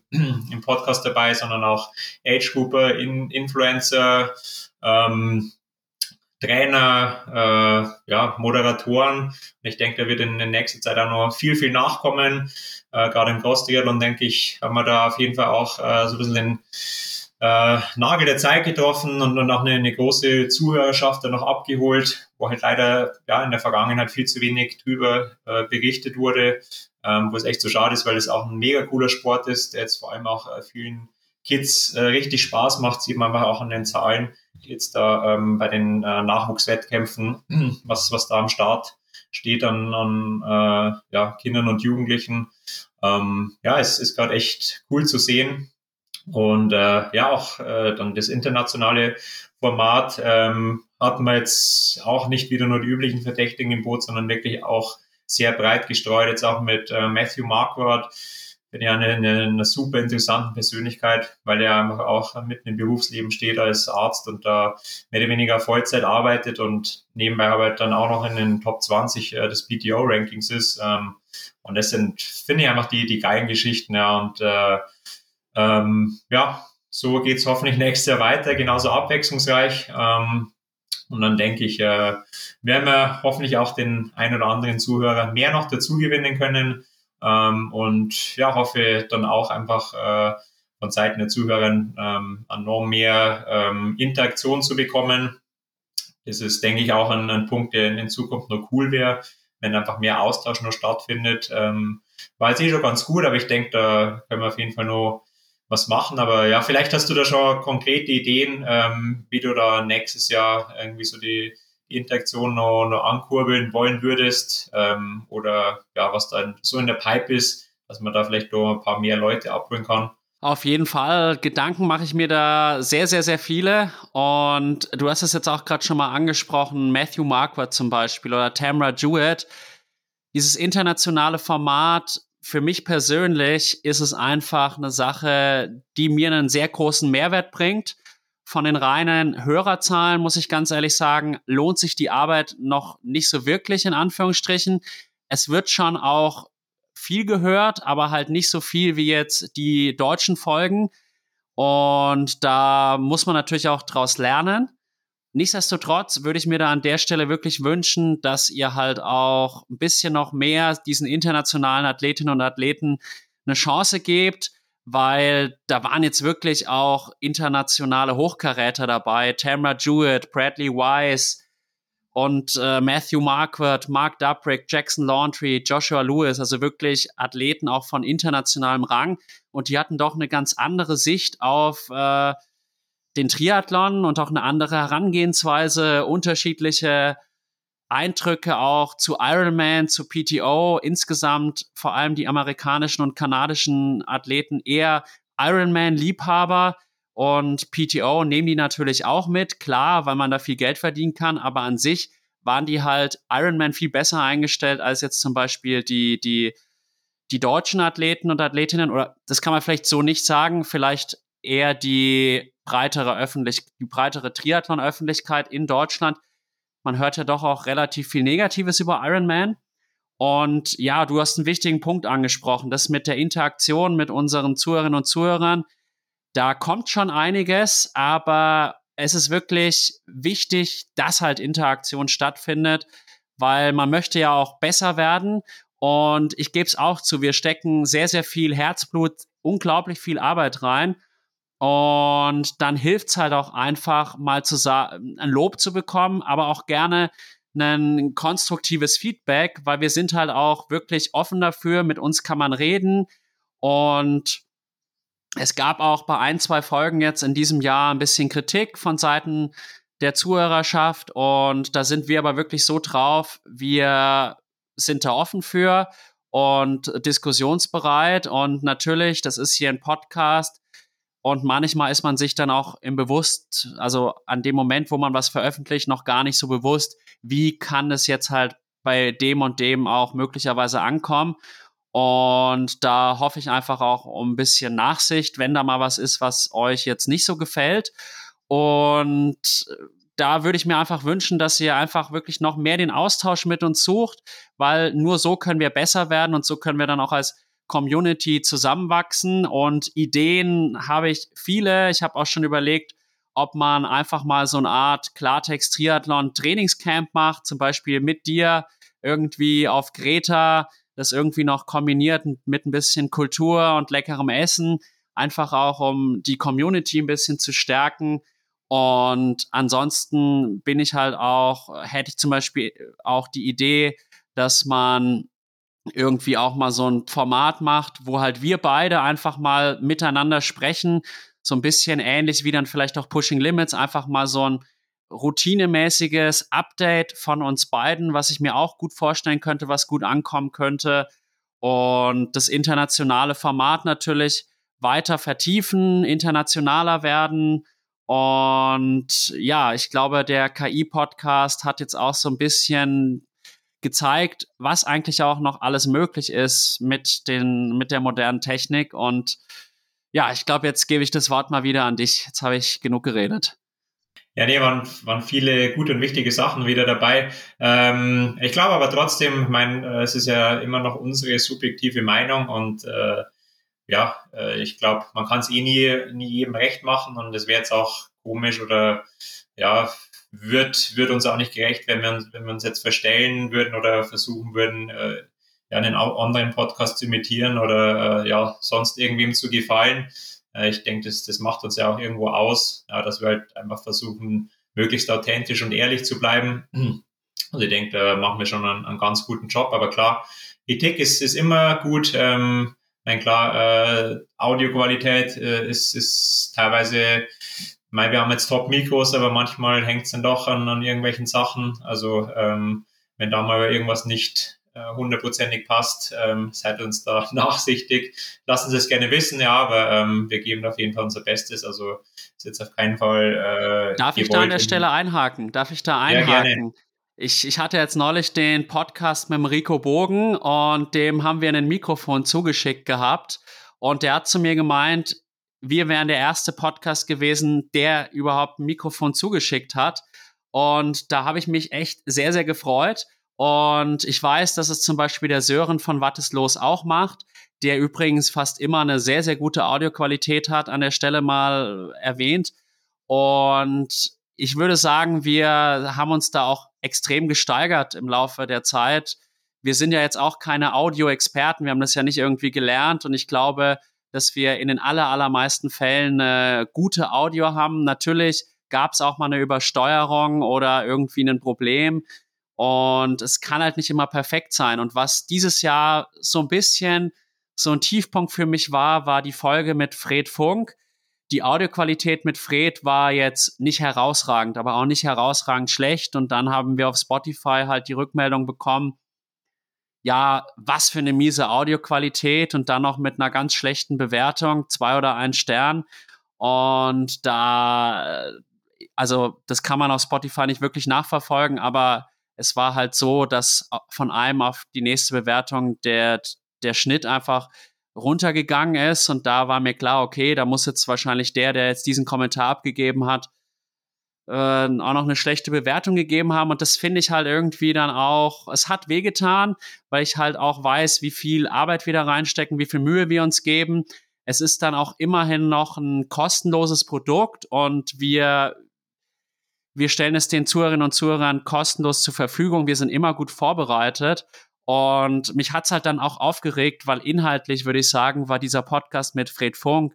im Podcast dabei, sondern auch Age-Grouper, In Influencer, ähm, Trainer, äh, ja, Moderatoren. Ich denke, da wird in der nächsten Zeit auch noch viel, viel nachkommen. Äh, Gerade im Cross-Triathlon, denke ich, haben wir da auf jeden Fall auch äh, so ein bisschen den äh, Nagel der Zeit getroffen und dann auch eine, eine große Zuhörerschaft dann noch abgeholt, wo halt leider ja in der Vergangenheit viel zu wenig drüber äh, berichtet wurde, ähm, wo es echt so schade ist, weil es auch ein mega cooler Sport ist, der jetzt vor allem auch äh, vielen Kids äh, richtig Spaß macht, sieht man einfach auch an den Zahlen jetzt da ähm, bei den äh, Nachwuchswettkämpfen, was, was da am Start steht an, an äh, ja, Kindern und Jugendlichen. Ähm, ja, es ist gerade echt cool zu sehen. Und äh, ja, auch äh, dann das internationale Format ähm, hatten wir jetzt auch nicht wieder nur die üblichen Verdächtigen im Boot, sondern wirklich auch sehr breit gestreut, jetzt auch mit äh, Matthew Marquardt, ja eine, eine, eine super interessante Persönlichkeit, weil er einfach auch mitten im Berufsleben steht als Arzt und da mehr oder weniger Vollzeit arbeitet und nebenbei aber dann auch noch in den Top 20 äh, des PTO-Rankings ist. Ähm, und das sind, finde ich, einfach die, die geilen Geschichten. Ja, und äh, ähm, ja, so geht's hoffentlich nächstes Jahr weiter, genauso abwechslungsreich. Ähm, Und dann denke ich, äh, werden wir hoffentlich auch den ein oder anderen Zuhörer mehr noch dazu gewinnen können. Ähm, und ja, hoffe dann auch einfach äh, von Seiten der Zuhörer ähm, noch mehr ähm, Interaktion zu bekommen. Das ist, denke ich, auch ein, ein Punkt, der in, in Zukunft noch cool wäre, wenn einfach mehr Austausch noch stattfindet. Ähm, war jetzt eh schon ganz gut, aber ich denke, da können wir auf jeden Fall noch was machen. Aber ja, vielleicht hast du da schon konkrete Ideen, ähm, wie du da nächstes Jahr irgendwie so die, Interaktion noch, noch ankurbeln wollen würdest ähm, oder ja, was da so in der Pipe ist, dass man da vielleicht noch ein paar mehr Leute abholen kann.
Auf jeden Fall. Gedanken mache ich mir da sehr, sehr, sehr viele. Und du hast es jetzt auch gerade schon mal angesprochen, Matthew Marquardt zum Beispiel oder Tamra Jewett. Dieses internationale Format für mich persönlich ist es einfach eine Sache, die mir einen sehr großen Mehrwert bringt. Von den reinen Hörerzahlen muss ich ganz ehrlich sagen, lohnt sich die Arbeit noch nicht so wirklich in Anführungsstrichen. Es wird schon auch viel gehört, aber halt nicht so viel wie jetzt die deutschen Folgen. Und da muss man natürlich auch draus lernen. Nichtsdestotrotz würde ich mir da an der Stelle wirklich wünschen, dass ihr halt auch ein bisschen noch mehr diesen internationalen Athletinnen und Athleten eine Chance gebt, weil da waren jetzt wirklich auch internationale Hochkaräter dabei. Tamara Jewett, Bradley Wise und äh, Matthew Marquardt, Mark Dubrick, Jackson Laundry, Joshua Lewis, also wirklich Athleten auch von internationalem Rang. Und die hatten doch eine ganz andere Sicht auf äh, den Triathlon und auch eine andere Herangehensweise, unterschiedliche Eindrücke auch zu Ironman, zu PTO, insgesamt vor allem die amerikanischen und kanadischen Athleten eher Ironman-Liebhaber und PTO nehmen die natürlich auch mit, klar, weil man da viel Geld verdienen kann, aber an sich waren die halt Ironman viel besser eingestellt als jetzt zum Beispiel die, die, die deutschen Athleten und Athletinnen, oder das kann man vielleicht so nicht sagen, vielleicht eher die breitere Öffentlich die breitere Triathlon-Öffentlichkeit in Deutschland. Man hört ja doch auch relativ viel Negatives über Ironman. Und ja, du hast einen wichtigen Punkt angesprochen, das mit der Interaktion mit unseren Zuhörerinnen und Zuhörern. Da kommt schon einiges, aber es ist wirklich wichtig, dass halt Interaktion stattfindet, weil man möchte ja auch besser werden. Und ich gebe es auch zu, wir stecken sehr, sehr viel Herzblut, unglaublich viel Arbeit rein. Und dann hilft es halt auch einfach mal zu sagen, ein Lob zu bekommen, aber auch gerne ein konstruktives Feedback, weil wir sind halt auch wirklich offen dafür, mit uns kann man reden. Und es gab auch bei ein, zwei Folgen jetzt in diesem Jahr ein bisschen Kritik von Seiten der Zuhörerschaft. Und da sind wir aber wirklich so drauf, wir sind da offen für und diskussionsbereit. Und natürlich, das ist hier ein Podcast, und manchmal ist man sich dann auch im Bewusst, also an dem Moment, wo man was veröffentlicht, noch gar nicht so bewusst, wie kann es jetzt halt bei dem und dem auch möglicherweise ankommen. Und da hoffe ich einfach auch um ein bisschen Nachsicht, wenn da mal was ist, was euch jetzt nicht so gefällt. Und da würde ich mir einfach wünschen, dass ihr einfach wirklich noch mehr den Austausch mit uns sucht, weil nur so können wir besser werden und so können wir dann auch als Community zusammenwachsen und Ideen habe ich viele. Ich habe auch schon überlegt, ob man einfach mal so eine Art Klartext-Triathlon-Trainingscamp macht, zum Beispiel mit dir irgendwie auf Greta, das irgendwie noch kombiniert mit ein bisschen Kultur und leckerem Essen, einfach auch um die Community ein bisschen zu stärken. Und ansonsten bin ich halt auch, hätte ich zum Beispiel auch die Idee, dass man irgendwie auch mal so ein Format macht, wo halt wir beide einfach mal miteinander sprechen, so ein bisschen ähnlich wie dann vielleicht auch Pushing Limits, einfach mal so ein routinemäßiges Update von uns beiden, was ich mir auch gut vorstellen könnte, was gut ankommen könnte. Und das internationale Format natürlich weiter vertiefen, internationaler werden. Und ja, ich glaube, der KI-Podcast hat jetzt auch so ein bisschen gezeigt, was eigentlich auch noch alles möglich ist mit, den, mit der modernen Technik. Und ja, ich glaube, jetzt gebe ich das Wort mal wieder an dich. Jetzt habe ich genug geredet.
Ja, nee, waren, waren viele gute und wichtige Sachen wieder dabei. Ähm, ich glaube aber trotzdem, mein, äh, es ist ja immer noch unsere subjektive Meinung und äh, ja, äh, ich glaube, man kann es eh nie, nie jedem recht machen und es wäre jetzt auch komisch oder ja, wird, wird uns auch nicht gerecht, wenn wir, wenn wir uns jetzt verstellen würden oder versuchen würden, äh, ja, einen Online-Podcast zu imitieren oder äh, ja, sonst irgendwem zu gefallen. Äh, ich denke, das, das macht uns ja auch irgendwo aus, ja, dass wir halt einfach versuchen, möglichst authentisch und ehrlich zu bleiben. Also ich denke, da machen wir schon einen, einen ganz guten Job. Aber klar, Kritik ist, ist immer gut. Ähm, mein klar, äh, Audioqualität äh, ist, ist teilweise, mein, wir haben jetzt Top-Mikros, aber manchmal hängt es dann doch an, an irgendwelchen Sachen. Also ähm, wenn da mal irgendwas nicht äh, hundertprozentig passt, ähm, seid uns da nachsichtig. Lassen Sie es gerne wissen, ja, aber ähm, wir geben auf jeden Fall unser Bestes. Also ist jetzt auf keinen Fall.
Äh, Darf ich da an der Stelle einhaken? Darf ich da einhaken? Ja, ich, ich hatte jetzt neulich den Podcast mit Rico Bogen und dem haben wir ein Mikrofon zugeschickt gehabt. Und der hat zu mir gemeint, wir wären der erste Podcast gewesen, der überhaupt ein Mikrofon zugeschickt hat. Und da habe ich mich echt sehr, sehr gefreut. Und ich weiß, dass es zum Beispiel der Sören von Watteslos auch macht, der übrigens fast immer eine sehr, sehr gute Audioqualität hat, an der Stelle mal erwähnt. Und ich würde sagen, wir haben uns da auch extrem gesteigert im Laufe der Zeit. Wir sind ja jetzt auch keine Audio-Experten, wir haben das ja nicht irgendwie gelernt und ich glaube, dass wir in den aller, allermeisten Fällen eine gute Audio haben. Natürlich gab es auch mal eine Übersteuerung oder irgendwie ein Problem. Und es kann halt nicht immer perfekt sein. Und was dieses Jahr so ein bisschen so ein Tiefpunkt für mich war, war die Folge mit Fred Funk. Die Audioqualität mit Fred war jetzt nicht herausragend, aber auch nicht herausragend schlecht. Und dann haben wir auf Spotify halt die Rückmeldung bekommen, ja, was für eine miese Audioqualität und dann noch mit einer ganz schlechten Bewertung, zwei oder ein Stern. Und da, also das kann man auf Spotify nicht wirklich nachverfolgen, aber es war halt so, dass von einem auf die nächste Bewertung der, der Schnitt einfach runtergegangen ist und da war mir klar, okay, da muss jetzt wahrscheinlich der, der jetzt diesen Kommentar abgegeben hat, äh, auch noch eine schlechte Bewertung gegeben haben und das finde ich halt irgendwie dann auch, es hat wehgetan, weil ich halt auch weiß, wie viel Arbeit wir da reinstecken, wie viel Mühe wir uns geben. Es ist dann auch immerhin noch ein kostenloses Produkt und wir, wir stellen es den Zuhörerinnen und Zuhörern kostenlos zur Verfügung. Wir sind immer gut vorbereitet und mich hat's halt dann auch aufgeregt, weil inhaltlich würde ich sagen, war dieser Podcast mit Fred Funk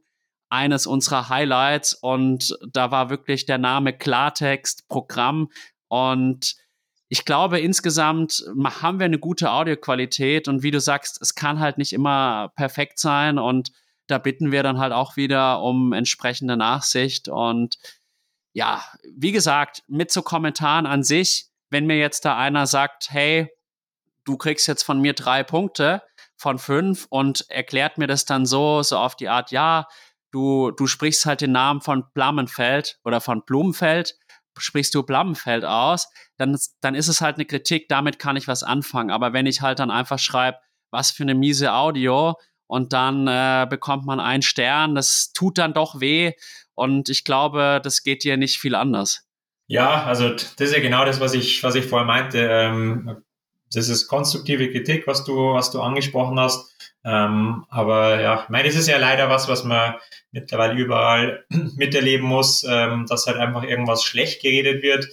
eines unserer Highlights. Und da war wirklich der Name Klartext Programm. Und ich glaube, insgesamt haben wir eine gute Audioqualität. Und wie du sagst, es kann halt nicht immer perfekt sein. Und da bitten wir dann halt auch wieder um entsprechende Nachsicht. Und ja, wie gesagt, mit so Kommentaren an sich, wenn mir jetzt da einer sagt, hey, du kriegst jetzt von mir drei Punkte von fünf und erklärt mir das dann so, so auf die Art, ja, du, du sprichst halt den Namen von Blumenfeld oder von Blumenfeld, sprichst du Blumenfeld aus, dann, dann ist es halt eine Kritik, damit kann ich was anfangen. Aber wenn ich halt dann einfach schreibe, was für eine miese Audio und dann äh, bekommt man einen Stern, das tut dann doch weh und ich glaube, das geht dir nicht viel anders.
Ja, also das ist ja genau das, was ich, was ich vorher meinte. Ähm, das ist konstruktive Kritik, was du, was du angesprochen hast. Ähm, aber ja, ich meine, es ist ja leider was, was man mittlerweile überall miterleben muss, ähm, dass halt einfach irgendwas schlecht geredet wird.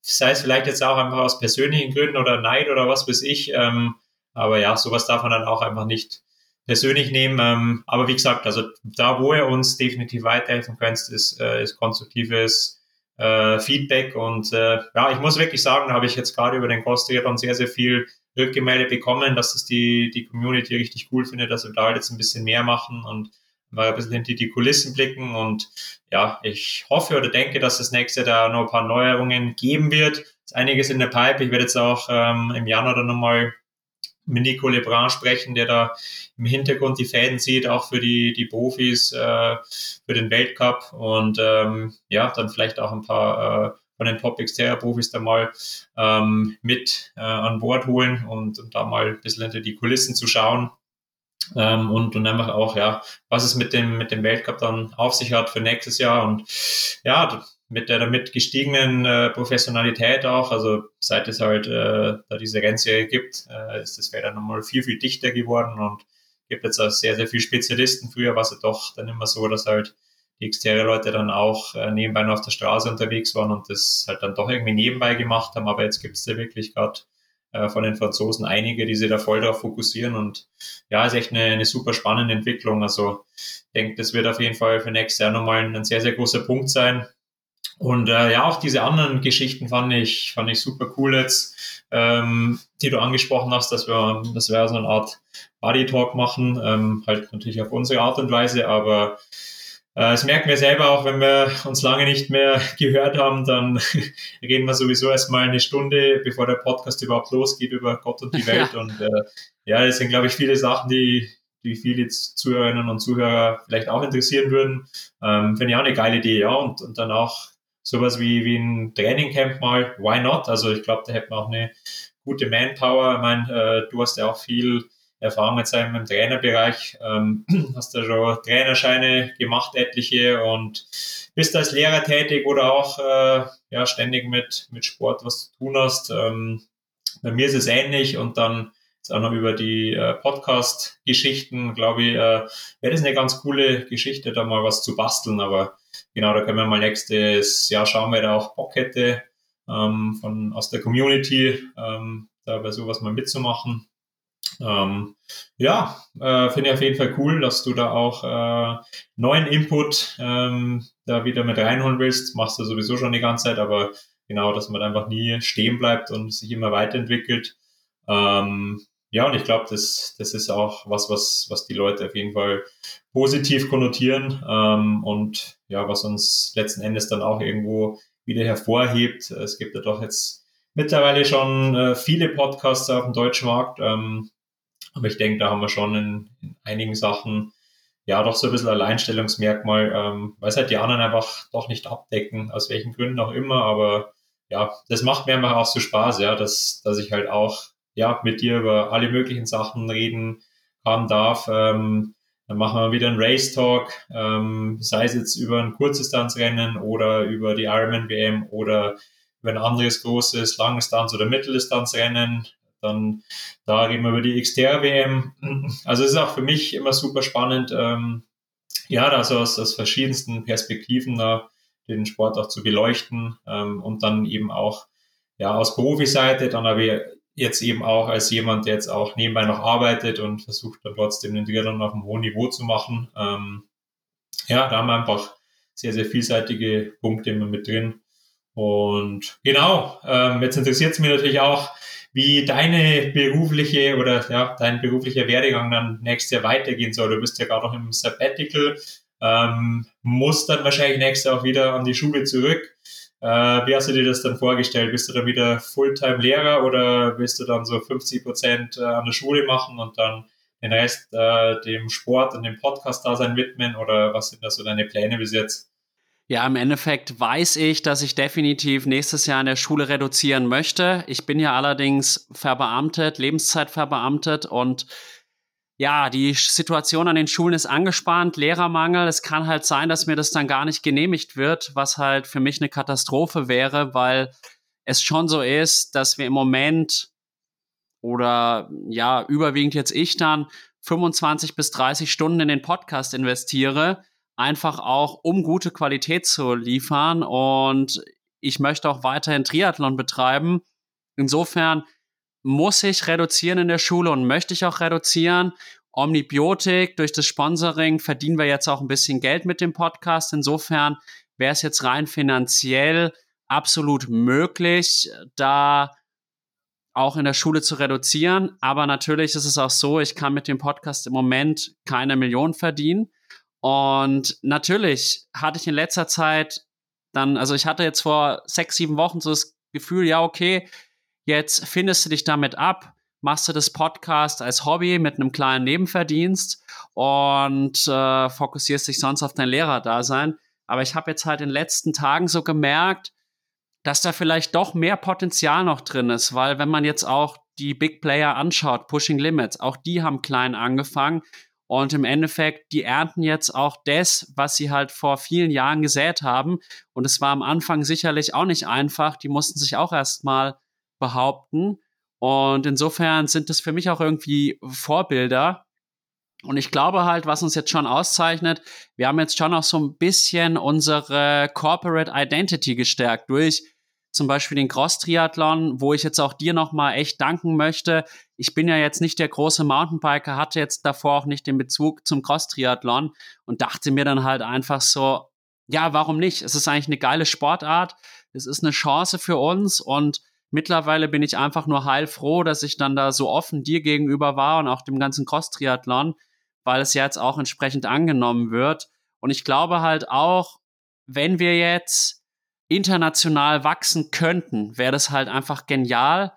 Sei es vielleicht jetzt auch einfach aus persönlichen Gründen oder Neid oder was weiß ich. Ähm, aber ja, sowas darf man dann auch einfach nicht persönlich nehmen. Ähm, aber wie gesagt, also da, wo ihr uns definitiv weiterhelfen könnt, ist, äh, ist konstruktives äh, Feedback. Und äh, ja, ich muss wirklich sagen, da habe ich jetzt gerade über den Costriathon sehr, sehr viel Rückgemeldet bekommen, dass das die, die Community richtig cool findet, dass wir da jetzt ein bisschen mehr machen und mal ein bisschen hinter die Kulissen blicken. Und ja, ich hoffe oder denke, dass das nächste da noch ein paar Neuerungen geben wird. Ist einiges in der Pipe. Ich werde jetzt auch ähm, im Januar dann nochmal mit Nico Lebrun sprechen, der da im Hintergrund die Fäden sieht, auch für die, die Profis, äh, für den Weltcup und ähm, ja, dann vielleicht auch ein paar äh, von den Top Xterra Profis da mal ähm, mit äh, an Bord holen und, und da mal ein bisschen hinter die Kulissen zu schauen. Ähm, und, und einfach auch, ja, was es mit dem, mit dem Weltcup dann auf sich hat für nächstes Jahr. Und ja, mit der damit gestiegenen äh, Professionalität auch, also seit es halt äh, da diese Rennserie gibt, äh, ist das Feld dann nochmal viel, viel dichter geworden und gibt jetzt auch sehr, sehr viele Spezialisten. Früher war es ja doch dann immer so, dass halt die Xterra-Leute dann auch äh, nebenbei noch auf der Straße unterwegs waren und das halt dann doch irgendwie nebenbei gemacht haben. Aber jetzt gibt es da wirklich gerade äh, von den Franzosen einige, die sich da voll darauf fokussieren und ja, ist echt eine, eine super spannende Entwicklung. Also ich denke, das wird auf jeden Fall für nächstes Jahr nochmal ein sehr, sehr großer Punkt sein. Und äh, ja, auch diese anderen Geschichten fand ich, fand ich super cool jetzt, ähm, die du angesprochen hast, dass wir, dass wir so eine Art Body Talk machen, ähm, halt natürlich auf unsere Art und Weise, aber äh, das merken wir selber auch, wenn wir uns lange nicht mehr gehört haben, dann reden wir sowieso erstmal eine Stunde, bevor der Podcast überhaupt losgeht, über Gott und die Welt. Ja. Und äh, ja, das sind, glaube ich, viele Sachen, die, die viele Zuhörerinnen und Zuhörer vielleicht auch interessieren würden. Ähm, Finde ich auch eine geile Idee, ja. Und, und dann auch sowas wie, wie ein Trainingcamp mal, why not? Also ich glaube, da hätten wir auch eine gute Manpower. Ich meine, äh, du hast ja auch viel Erfahrung mit seinem im Trainerbereich, ähm, hast da schon Trainerscheine gemacht, etliche und bist als Lehrer tätig oder auch äh, ja ständig mit mit Sport was zu tun hast. Ähm, bei mir ist es ähnlich und dann jetzt auch noch über die äh, Podcast-Geschichten, glaube ich, äh, wäre das eine ganz coole Geschichte, da mal was zu basteln. Aber genau, da können wir mal nächstes Jahr schauen, wer da auch Bock hätte, ähm, von, aus der Community, ähm, da bei sowas mal mitzumachen. Ähm, ja, äh, finde ich auf jeden Fall cool, dass du da auch äh, neuen Input ähm, da wieder mit reinholen willst. Machst du sowieso schon die ganze Zeit, aber genau, dass man einfach nie stehen bleibt und sich immer weiterentwickelt. Ähm, ja, und ich glaube, das, das ist auch was, was, was die Leute auf jeden Fall positiv konnotieren ähm, und ja, was uns letzten Endes dann auch irgendwo wieder hervorhebt. Es gibt ja doch jetzt mittlerweile schon äh, viele Podcasts auf dem deutschen Markt. Ähm, aber ich denke, da haben wir schon in, in, einigen Sachen ja doch so ein bisschen Alleinstellungsmerkmal, ähm, weil es halt die anderen einfach doch nicht abdecken, aus welchen Gründen auch immer. Aber ja, das macht mir einfach auch so Spaß, ja, dass, dass ich halt auch ja, mit dir über alle möglichen Sachen reden kann, darf. Ähm, dann machen wir wieder einen Race Talk, ähm, sei es jetzt über ein Kurzdistanzrennen oder über die Ironman WM oder über ein anderes großes Langdistanz- oder Mitteldistanzrennen. Dann da reden wir über die Xterra WM. Also es ist auch für mich immer super spannend, ähm, ja, da so aus, aus verschiedensten Perspektiven da den Sport auch zu beleuchten ähm, und dann eben auch ja aus Profiseite, dann aber jetzt eben auch als jemand, der jetzt auch nebenbei noch arbeitet und versucht dann trotzdem den Triathlon auf einem hohen Niveau zu machen. Ähm, ja, da haben wir einfach sehr, sehr vielseitige Punkte immer mit drin. Und genau, ähm, jetzt interessiert es mich natürlich auch, wie deine berufliche oder ja, dein beruflicher Werdegang dann nächstes Jahr weitergehen soll. Du bist ja gerade noch im Sabbatical, ähm, musst dann wahrscheinlich nächstes Jahr auch wieder an die Schule zurück. Äh, wie hast du dir das dann vorgestellt? Bist du dann wieder Fulltime-Lehrer oder willst du dann so 50 Prozent äh, an der Schule machen und dann den Rest äh, dem Sport und dem Podcast-Dasein widmen oder was sind da so deine Pläne bis jetzt?
Ja, im Endeffekt weiß ich, dass ich definitiv nächstes Jahr in der Schule reduzieren möchte. Ich bin ja allerdings verbeamtet, Lebenszeit verbeamtet und ja, die Situation an den Schulen ist angespannt, Lehrermangel. Es kann halt sein, dass mir das dann gar nicht genehmigt wird, was halt für mich eine Katastrophe wäre, weil es schon so ist, dass wir im Moment oder ja, überwiegend jetzt ich dann 25 bis 30 Stunden in den Podcast investiere, einfach auch um gute Qualität zu liefern und ich möchte auch weiterhin Triathlon betreiben. Insofern muss ich reduzieren in der Schule und möchte ich auch reduzieren. Omnibiotik, durch das Sponsoring verdienen wir jetzt auch ein bisschen Geld mit dem Podcast. Insofern wäre es jetzt rein finanziell absolut möglich, da auch in der Schule zu reduzieren. Aber natürlich ist es auch so, ich kann mit dem Podcast im Moment keine Million verdienen. Und natürlich hatte ich in letzter Zeit dann, also ich hatte jetzt vor sechs, sieben Wochen so das Gefühl, ja, okay, Jetzt findest du dich damit ab, machst du das Podcast als Hobby mit einem kleinen Nebenverdienst und äh, fokussierst dich sonst auf dein Lehrerdasein. Aber ich habe jetzt halt in den letzten Tagen so gemerkt, dass da vielleicht doch mehr Potenzial noch drin ist, weil wenn man jetzt auch die Big Player anschaut, Pushing Limits, auch die haben klein angefangen und im Endeffekt, die ernten jetzt auch das, was sie halt vor vielen Jahren gesät haben. Und es war am Anfang sicherlich auch nicht einfach. Die mussten sich auch erstmal behaupten. Und insofern sind das für mich auch irgendwie Vorbilder. Und ich glaube halt, was uns jetzt schon auszeichnet, wir haben jetzt schon auch so ein bisschen unsere Corporate Identity gestärkt durch zum Beispiel den Cross-Triathlon, wo ich jetzt auch dir nochmal echt danken möchte. Ich bin ja jetzt nicht der große Mountainbiker, hatte jetzt davor auch nicht den Bezug zum Cross-Triathlon und dachte mir dann halt einfach so, ja, warum nicht? Es ist eigentlich eine geile Sportart. Es ist eine Chance für uns und mittlerweile bin ich einfach nur heilfroh, dass ich dann da so offen dir gegenüber war und auch dem ganzen Cross-Triathlon, weil es jetzt auch entsprechend angenommen wird. Und ich glaube halt auch, wenn wir jetzt international wachsen könnten, wäre das halt einfach genial.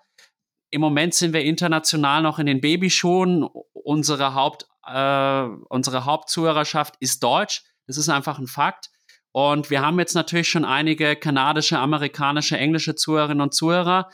Im Moment sind wir international noch in den Babyschuhen. Unsere Haupt, äh, unsere Hauptzuhörerschaft ist deutsch. Das ist einfach ein Fakt. Und wir haben jetzt natürlich schon einige kanadische, amerikanische, englische Zuhörerinnen und Zuhörer,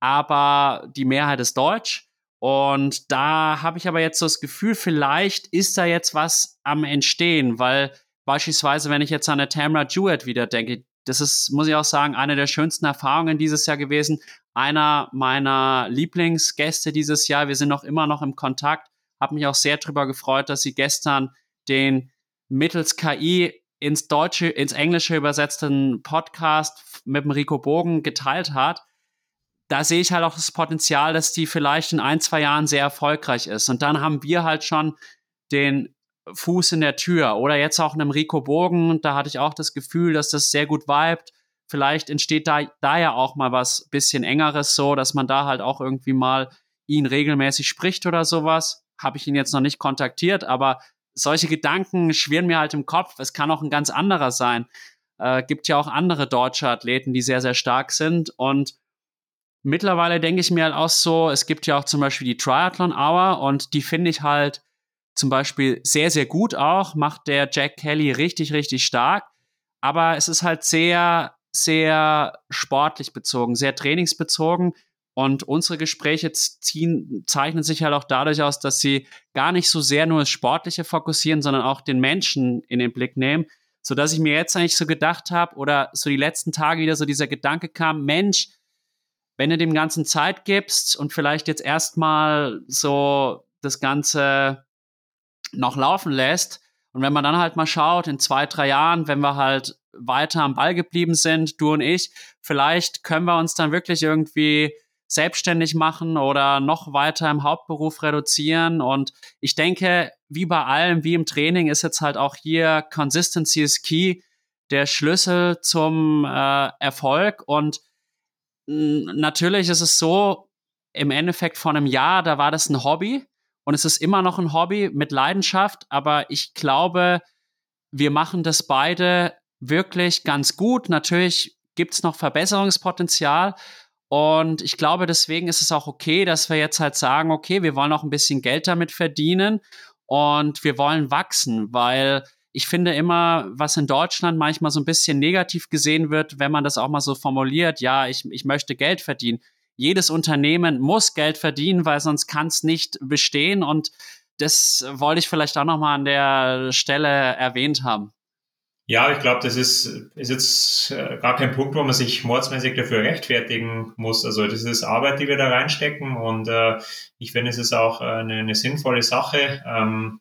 aber die Mehrheit ist deutsch. Und da habe ich aber jetzt so das Gefühl, vielleicht ist da jetzt was am Entstehen, weil beispielsweise, wenn ich jetzt an eine Tamra Jewett wieder denke, das ist, muss ich auch sagen, eine der schönsten Erfahrungen dieses Jahr gewesen. Einer meiner Lieblingsgäste dieses Jahr. Wir sind noch immer noch im Kontakt. Habe mich auch sehr darüber gefreut, dass sie gestern den mittels KI ins Deutsche, ins Englische übersetzten Podcast mit dem Rico Bogen geteilt hat. Da sehe ich halt auch das Potenzial, dass die vielleicht in ein, zwei Jahren sehr erfolgreich ist. Und dann haben wir halt schon den Fuß in der Tür. Oder jetzt auch einem Rico Bogen, da hatte ich auch das Gefühl, dass das sehr gut vibet. Vielleicht entsteht da, da ja auch mal was bisschen engeres so, dass man da halt auch irgendwie mal ihn regelmäßig spricht oder sowas. Habe ich ihn jetzt noch nicht kontaktiert, aber solche Gedanken schwirren mir halt im Kopf. Es kann auch ein ganz anderer sein. Äh, gibt ja auch andere deutsche Athleten, die sehr, sehr stark sind. Und mittlerweile denke ich mir halt auch so, es gibt ja auch zum Beispiel die Triathlon Hour und die finde ich halt zum Beispiel sehr, sehr gut auch, macht der Jack Kelly richtig, richtig stark. Aber es ist halt sehr, sehr sportlich bezogen, sehr trainingsbezogen. Und unsere Gespräche ziehen, zeichnen sich halt auch dadurch aus, dass sie gar nicht so sehr nur das Sportliche fokussieren, sondern auch den Menschen in den Blick nehmen. So dass ich mir jetzt eigentlich so gedacht habe oder so die letzten Tage wieder so dieser Gedanke kam, Mensch, wenn du dem Ganzen Zeit gibst und vielleicht jetzt erstmal so das Ganze noch laufen lässt. Und wenn man dann halt mal schaut, in zwei, drei Jahren, wenn wir halt weiter am Ball geblieben sind, du und ich, vielleicht können wir uns dann wirklich irgendwie selbstständig machen oder noch weiter im Hauptberuf reduzieren. Und ich denke, wie bei allem, wie im Training, ist jetzt halt auch hier Consistency is key der Schlüssel zum äh, Erfolg. Und natürlich ist es so, im Endeffekt vor einem Jahr, da war das ein Hobby und es ist immer noch ein Hobby mit Leidenschaft, aber ich glaube, wir machen das beide wirklich ganz gut. Natürlich gibt es noch Verbesserungspotenzial. Und ich glaube, deswegen ist es auch okay, dass wir jetzt halt sagen, okay, wir wollen auch ein bisschen Geld damit verdienen und wir wollen wachsen, weil ich finde immer, was in Deutschland manchmal so ein bisschen negativ gesehen wird, wenn man das auch mal so formuliert, ja, ich, ich möchte Geld verdienen jedes Unternehmen muss Geld verdienen, weil sonst kann es nicht bestehen. Und das wollte ich vielleicht auch nochmal an der Stelle erwähnt haben.
Ja, ich glaube, das ist, ist jetzt äh, gar kein Punkt, wo man sich mordsmäßig dafür rechtfertigen muss. Also das ist Arbeit, die wir da reinstecken und äh, ich finde, es ist auch eine, eine sinnvolle Sache. Ähm,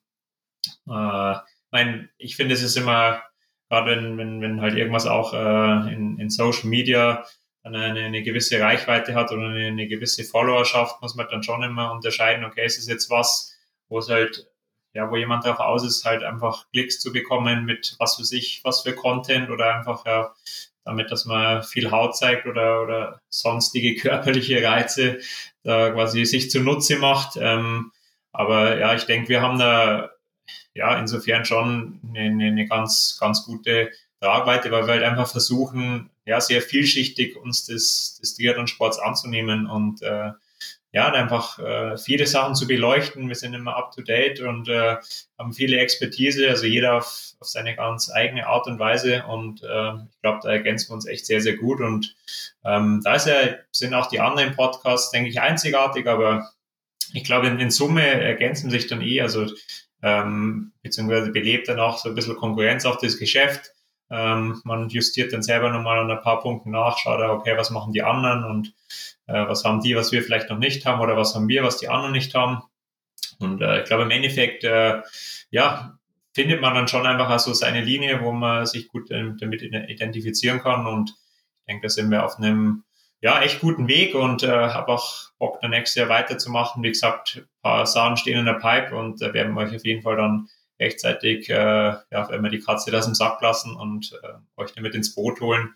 äh, mein, ich finde, es ist immer, gerade wenn, wenn, wenn halt irgendwas auch äh, in, in Social Media eine, eine gewisse Reichweite hat oder eine, eine gewisse Followerschaft, muss man dann schon immer unterscheiden, okay, ist es jetzt was, wo es halt, ja, wo jemand darauf aus ist, halt einfach Klicks zu bekommen mit was für sich, was für Content oder einfach ja, damit, dass man viel Haut zeigt oder, oder sonstige körperliche Reize da quasi sich zunutze macht. Ähm, aber ja, ich denke, wir haben da ja insofern schon eine, eine ganz, ganz gute Tragweite, weil wir halt einfach versuchen, ja, sehr vielschichtig uns des, des Triathlon-Sports anzunehmen und äh, ja, einfach äh, viele Sachen zu beleuchten. Wir sind immer up to date und äh, haben viele Expertise, also jeder auf, auf seine ganz eigene Art und Weise. Und äh, ich glaube, da ergänzen wir uns echt sehr, sehr gut. Und ähm, da ist ja, sind auch die anderen Podcasts, denke ich, einzigartig, aber ich glaube, in, in Summe ergänzen sich dann eh, also ähm, beziehungsweise belebt dann auch so ein bisschen Konkurrenz auf das Geschäft. Ähm, man justiert dann selber nochmal an ein paar Punkten nach, schaut, okay, was machen die anderen und äh, was haben die, was wir vielleicht noch nicht haben oder was haben wir, was die anderen nicht haben. Und äh, ich glaube, im Endeffekt, äh, ja, findet man dann schon einfach so also seine Linie, wo man sich gut damit identifizieren kann. Und ich denke, da sind wir auf einem ja, echt guten Weg und äh, habe auch Bock, dann nächstes Jahr weiterzumachen. Wie gesagt, ein paar Sachen stehen in der Pipe und da werden wir euch auf jeden Fall dann rechtzeitig, äh, ja, wenn wir die Katze aus dem Sack lassen und äh, euch damit ins Boot holen.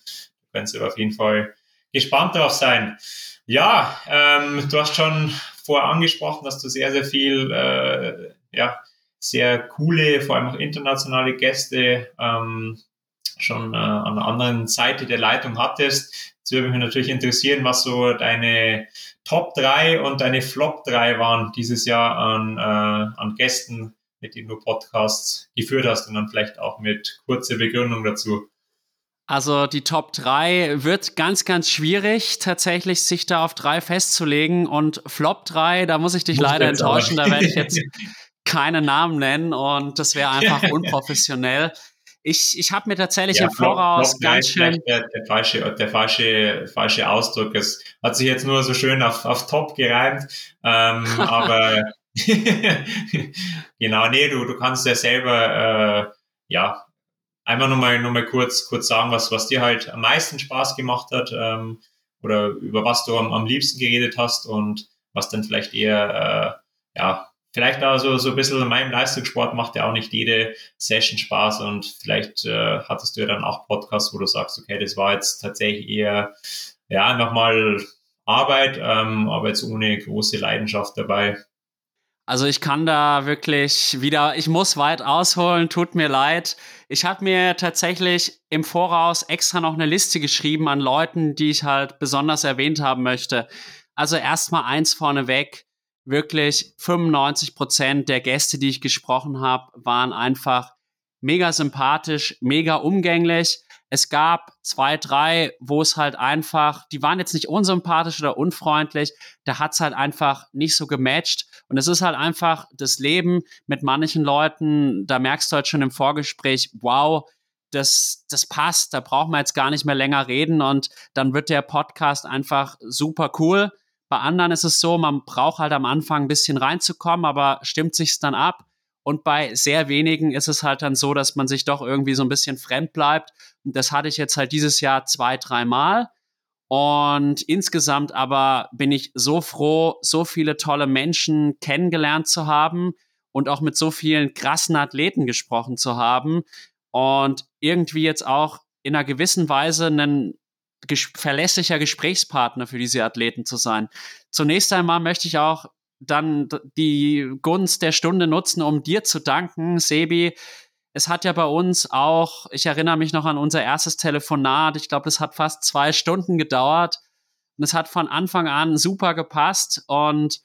Könnt ihr auf jeden Fall gespannt darauf sein. Ja, ähm, du hast schon vorher angesprochen, dass du sehr, sehr viel, äh, ja, sehr coole, vor allem auch internationale Gäste ähm, schon äh, an der anderen Seite der Leitung hattest. Jetzt würde mich natürlich interessieren, was so deine Top 3 und deine Flop 3 waren dieses Jahr an, äh, an Gästen, mit denen du Podcasts geführt hast und dann vielleicht auch mit kurzer Begründung dazu.
Also die Top 3 wird ganz, ganz schwierig, tatsächlich sich da auf drei festzulegen. Und Flop 3, da muss ich dich muss leider enttäuschen, da werde ich jetzt keine Namen nennen und das wäre einfach unprofessionell. Ich, ich habe mir tatsächlich ja, im Voraus Flop, ganz schön.
Der, der, falsche, der falsche, falsche Ausdruck. Es hat sich jetzt nur so schön auf, auf top gereimt. Ähm, aber genau, nee, du, du kannst ja selber, äh, ja, einmal nochmal noch mal kurz, kurz sagen, was, was dir halt am meisten Spaß gemacht hat ähm, oder über was du am, am liebsten geredet hast und was dann vielleicht eher, äh, ja, vielleicht auch so, so ein bisschen in meinem Leistungssport macht ja auch nicht jede Session Spaß und vielleicht äh, hattest du ja dann auch Podcasts, wo du sagst, okay, das war jetzt tatsächlich eher, ja, nochmal Arbeit, ähm, aber jetzt ohne große Leidenschaft dabei.
Also ich kann da wirklich wieder, ich muss weit ausholen, tut mir leid. Ich habe mir tatsächlich im Voraus extra noch eine Liste geschrieben an Leuten, die ich halt besonders erwähnt haben möchte. Also erstmal eins vorneweg, wirklich 95 Prozent der Gäste, die ich gesprochen habe, waren einfach mega sympathisch, mega umgänglich. Es gab zwei, drei, wo es halt einfach, die waren jetzt nicht unsympathisch oder unfreundlich, da hat es halt einfach nicht so gematcht. Und es ist halt einfach das Leben mit manchen Leuten, da merkst du halt schon im Vorgespräch, wow, das, das passt, da braucht man jetzt gar nicht mehr länger reden und dann wird der Podcast einfach super cool. Bei anderen ist es so, man braucht halt am Anfang ein bisschen reinzukommen, aber stimmt sich's dann ab. Und bei sehr wenigen ist es halt dann so, dass man sich doch irgendwie so ein bisschen fremd bleibt. Und das hatte ich jetzt halt dieses Jahr zwei, dreimal. Und insgesamt aber bin ich so froh, so viele tolle Menschen kennengelernt zu haben und auch mit so vielen krassen Athleten gesprochen zu haben und irgendwie jetzt auch in einer gewissen Weise ein ges verlässlicher Gesprächspartner für diese Athleten zu sein. Zunächst einmal möchte ich auch dann die Gunst der Stunde nutzen, um dir zu danken, Sebi. Es hat ja bei uns auch, ich erinnere mich noch an unser erstes Telefonat, ich glaube, es hat fast zwei Stunden gedauert. Und es hat von Anfang an super gepasst und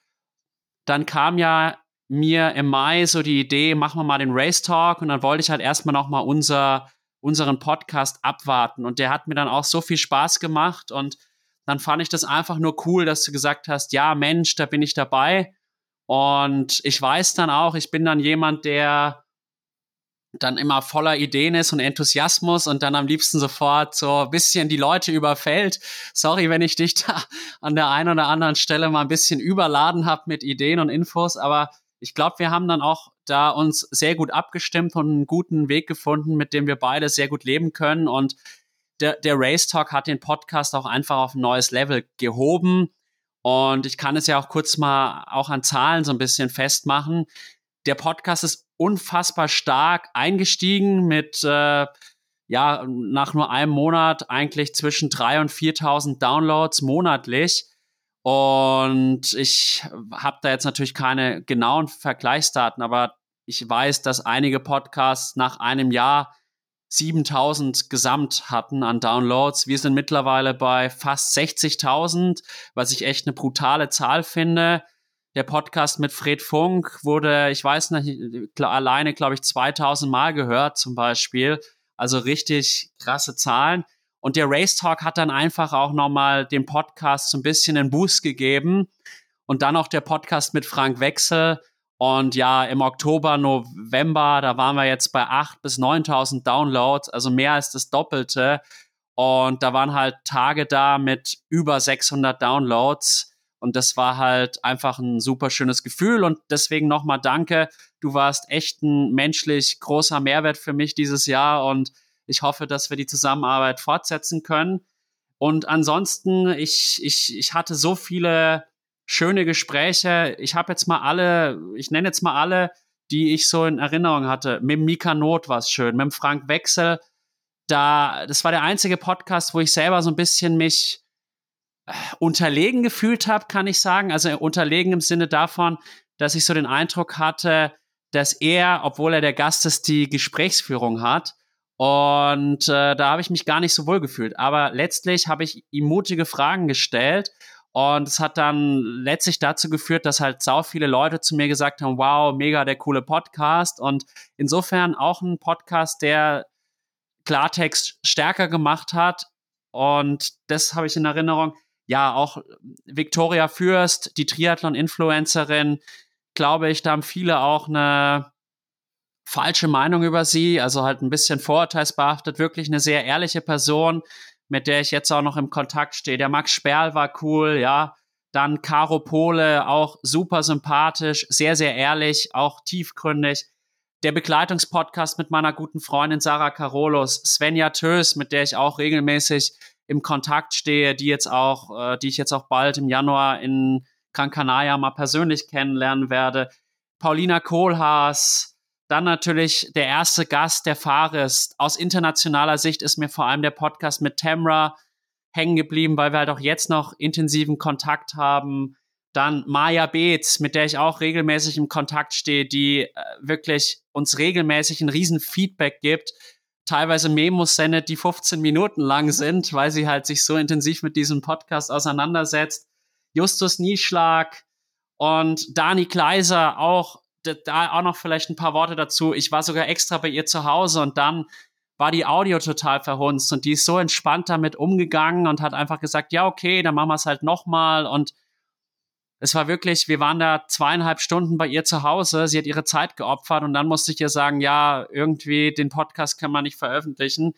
dann kam ja mir im Mai so die Idee, machen wir mal den Race Talk. Und dann wollte ich halt erstmal noch mal unser, unseren Podcast abwarten. Und der hat mir dann auch so viel Spaß gemacht und dann fand ich das einfach nur cool, dass du gesagt hast, ja Mensch, da bin ich dabei. Und ich weiß dann auch, ich bin dann jemand, der dann immer voller Ideen ist und Enthusiasmus und dann am liebsten sofort so ein bisschen die Leute überfällt. Sorry, wenn ich dich da an der einen oder anderen Stelle mal ein bisschen überladen habe mit Ideen und Infos, aber ich glaube, wir haben dann auch da uns sehr gut abgestimmt und einen guten Weg gefunden, mit dem wir beide sehr gut leben können und der, der Race Talk hat den Podcast auch einfach auf ein neues Level gehoben. Und ich kann es ja auch kurz mal auch an Zahlen so ein bisschen festmachen. Der Podcast ist unfassbar stark eingestiegen mit, äh, ja, nach nur einem Monat eigentlich zwischen 3.000 und 4.000 Downloads monatlich. Und ich habe da jetzt natürlich keine genauen Vergleichsdaten, aber ich weiß, dass einige Podcasts nach einem Jahr 7000 gesamt hatten an Downloads. Wir sind mittlerweile bei fast 60.000, was ich echt eine brutale Zahl finde. Der Podcast mit Fred Funk wurde, ich weiß nicht, alleine, glaube ich, 2000 Mal gehört zum Beispiel. Also richtig krasse Zahlen. Und der Race Talk hat dann einfach auch nochmal dem Podcast so ein bisschen einen Boost gegeben. Und dann auch der Podcast mit Frank Wechsel, und ja, im Oktober, November, da waren wir jetzt bei 8.000 bis 9.000 Downloads, also mehr als das Doppelte. Und da waren halt Tage da mit über 600 Downloads. Und das war halt einfach ein super schönes Gefühl. Und deswegen nochmal danke. Du warst echt ein menschlich großer Mehrwert für mich dieses Jahr. Und ich hoffe, dass wir die Zusammenarbeit fortsetzen können. Und ansonsten, ich, ich, ich hatte so viele schöne Gespräche. Ich habe jetzt mal alle, ich nenne jetzt mal alle, die ich so in Erinnerung hatte. Mit Mika Not war es schön, mit Frank Wechsel. Da, das war der einzige Podcast, wo ich selber so ein bisschen mich äh, unterlegen gefühlt habe, kann ich sagen. Also unterlegen im Sinne davon, dass ich so den Eindruck hatte, dass er, obwohl er der Gast ist, die Gesprächsführung hat. Und äh, da habe ich mich gar nicht so wohl gefühlt. Aber letztlich habe ich ihm mutige Fragen gestellt und es hat dann letztlich dazu geführt, dass halt sau viele Leute zu mir gesagt haben, wow, mega der coole Podcast. Und insofern auch ein Podcast, der Klartext stärker gemacht hat. Und das habe ich in Erinnerung. Ja, auch Victoria Fürst, die Triathlon-Influencerin, glaube ich, da haben viele auch eine falsche Meinung über sie, also halt ein bisschen vorurteilsbehaftet, wirklich eine sehr ehrliche Person, mit der ich jetzt auch noch im Kontakt stehe. Der Max Sperl war cool, ja. Dann Caro Pole, auch super sympathisch, sehr, sehr ehrlich, auch tiefgründig. Der Begleitungspodcast mit meiner guten Freundin Sarah Carolos, Svenja Tös, mit der ich auch regelmäßig im Kontakt stehe, die jetzt auch, äh, die ich jetzt auch bald im Januar in Gran Canaria mal persönlich kennenlernen werde. Paulina Kohlhaas, dann natürlich der erste Gast, der Fares. Aus internationaler Sicht ist mir vor allem der Podcast mit Tamra hängen geblieben, weil wir halt auch jetzt noch intensiven Kontakt haben. Dann Maya Beetz, mit der ich auch regelmäßig im Kontakt stehe, die äh, wirklich uns regelmäßig ein riesen Feedback gibt. Teilweise Memos sendet, die 15 Minuten lang sind, weil sie halt sich so intensiv mit diesem Podcast auseinandersetzt. Justus Nieschlag und Dani Kleiser, auch da auch noch vielleicht ein paar Worte dazu. Ich war sogar extra bei ihr zu Hause und dann war die Audio total verhunzt und die ist so entspannt damit umgegangen und hat einfach gesagt, ja, okay, dann machen wir es halt nochmal und es war wirklich, wir waren da zweieinhalb Stunden bei ihr zu Hause, sie hat ihre Zeit geopfert und dann musste ich ihr sagen, ja, irgendwie den Podcast kann man nicht veröffentlichen.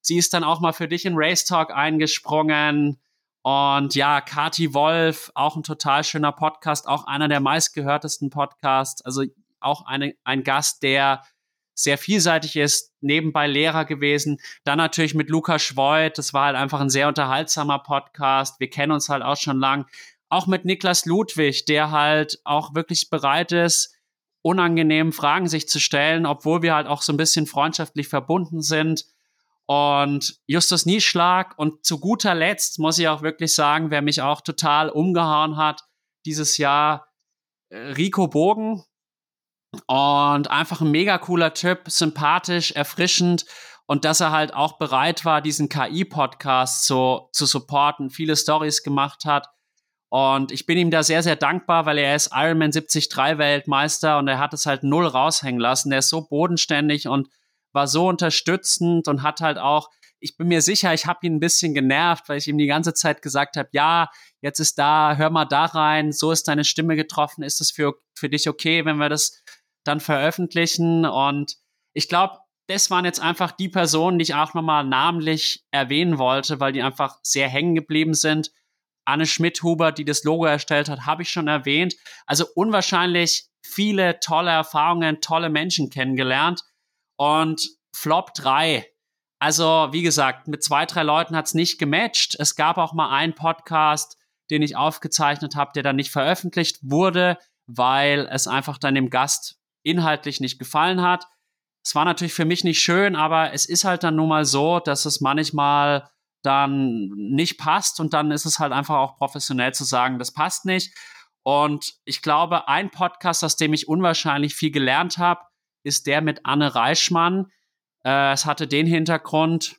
Sie ist dann auch mal für dich in Race Talk eingesprungen, und ja, Kati Wolf, auch ein total schöner Podcast, auch einer der meistgehörtesten Podcasts. Also auch eine, ein Gast, der sehr vielseitig ist, nebenbei Lehrer gewesen. Dann natürlich mit Lukas Schwoid, das war halt einfach ein sehr unterhaltsamer Podcast. Wir kennen uns halt auch schon lang. Auch mit Niklas Ludwig, der halt auch wirklich bereit ist, unangenehmen Fragen sich zu stellen, obwohl wir halt auch so ein bisschen freundschaftlich verbunden sind. Und Justus Nieschlag und zu guter Letzt muss ich auch wirklich sagen, wer mich auch total umgehauen hat dieses Jahr, äh, Rico Bogen. Und einfach ein mega cooler Typ, sympathisch, erfrischend und dass er halt auch bereit war, diesen KI-Podcast so zu supporten, viele Stories gemacht hat. Und ich bin ihm da sehr, sehr dankbar, weil er ist Ironman 73 Weltmeister und er hat es halt null raushängen lassen. Er ist so bodenständig und war so unterstützend und hat halt auch, ich bin mir sicher, ich habe ihn ein bisschen genervt, weil ich ihm die ganze Zeit gesagt habe, ja, jetzt ist da, hör mal da rein, so ist deine Stimme getroffen, ist es für, für dich okay, wenn wir das dann veröffentlichen? Und ich glaube, das waren jetzt einfach die Personen, die ich auch nochmal namentlich erwähnen wollte, weil die einfach sehr hängen geblieben sind. Anne Schmidhuber, die das Logo erstellt hat, habe ich schon erwähnt. Also unwahrscheinlich viele tolle Erfahrungen, tolle Menschen kennengelernt. Und Flop 3. Also, wie gesagt, mit zwei, drei Leuten hat es nicht gematcht. Es gab auch mal einen Podcast, den ich aufgezeichnet habe, der dann nicht veröffentlicht wurde, weil es einfach dann dem Gast inhaltlich nicht gefallen hat. Es war natürlich für mich nicht schön, aber es ist halt dann nun mal so, dass es manchmal dann nicht passt und dann ist es halt einfach auch professionell zu sagen, das passt nicht. Und ich glaube, ein Podcast, aus dem ich unwahrscheinlich viel gelernt habe, ist der mit Anne Reichmann. Äh, es hatte den Hintergrund,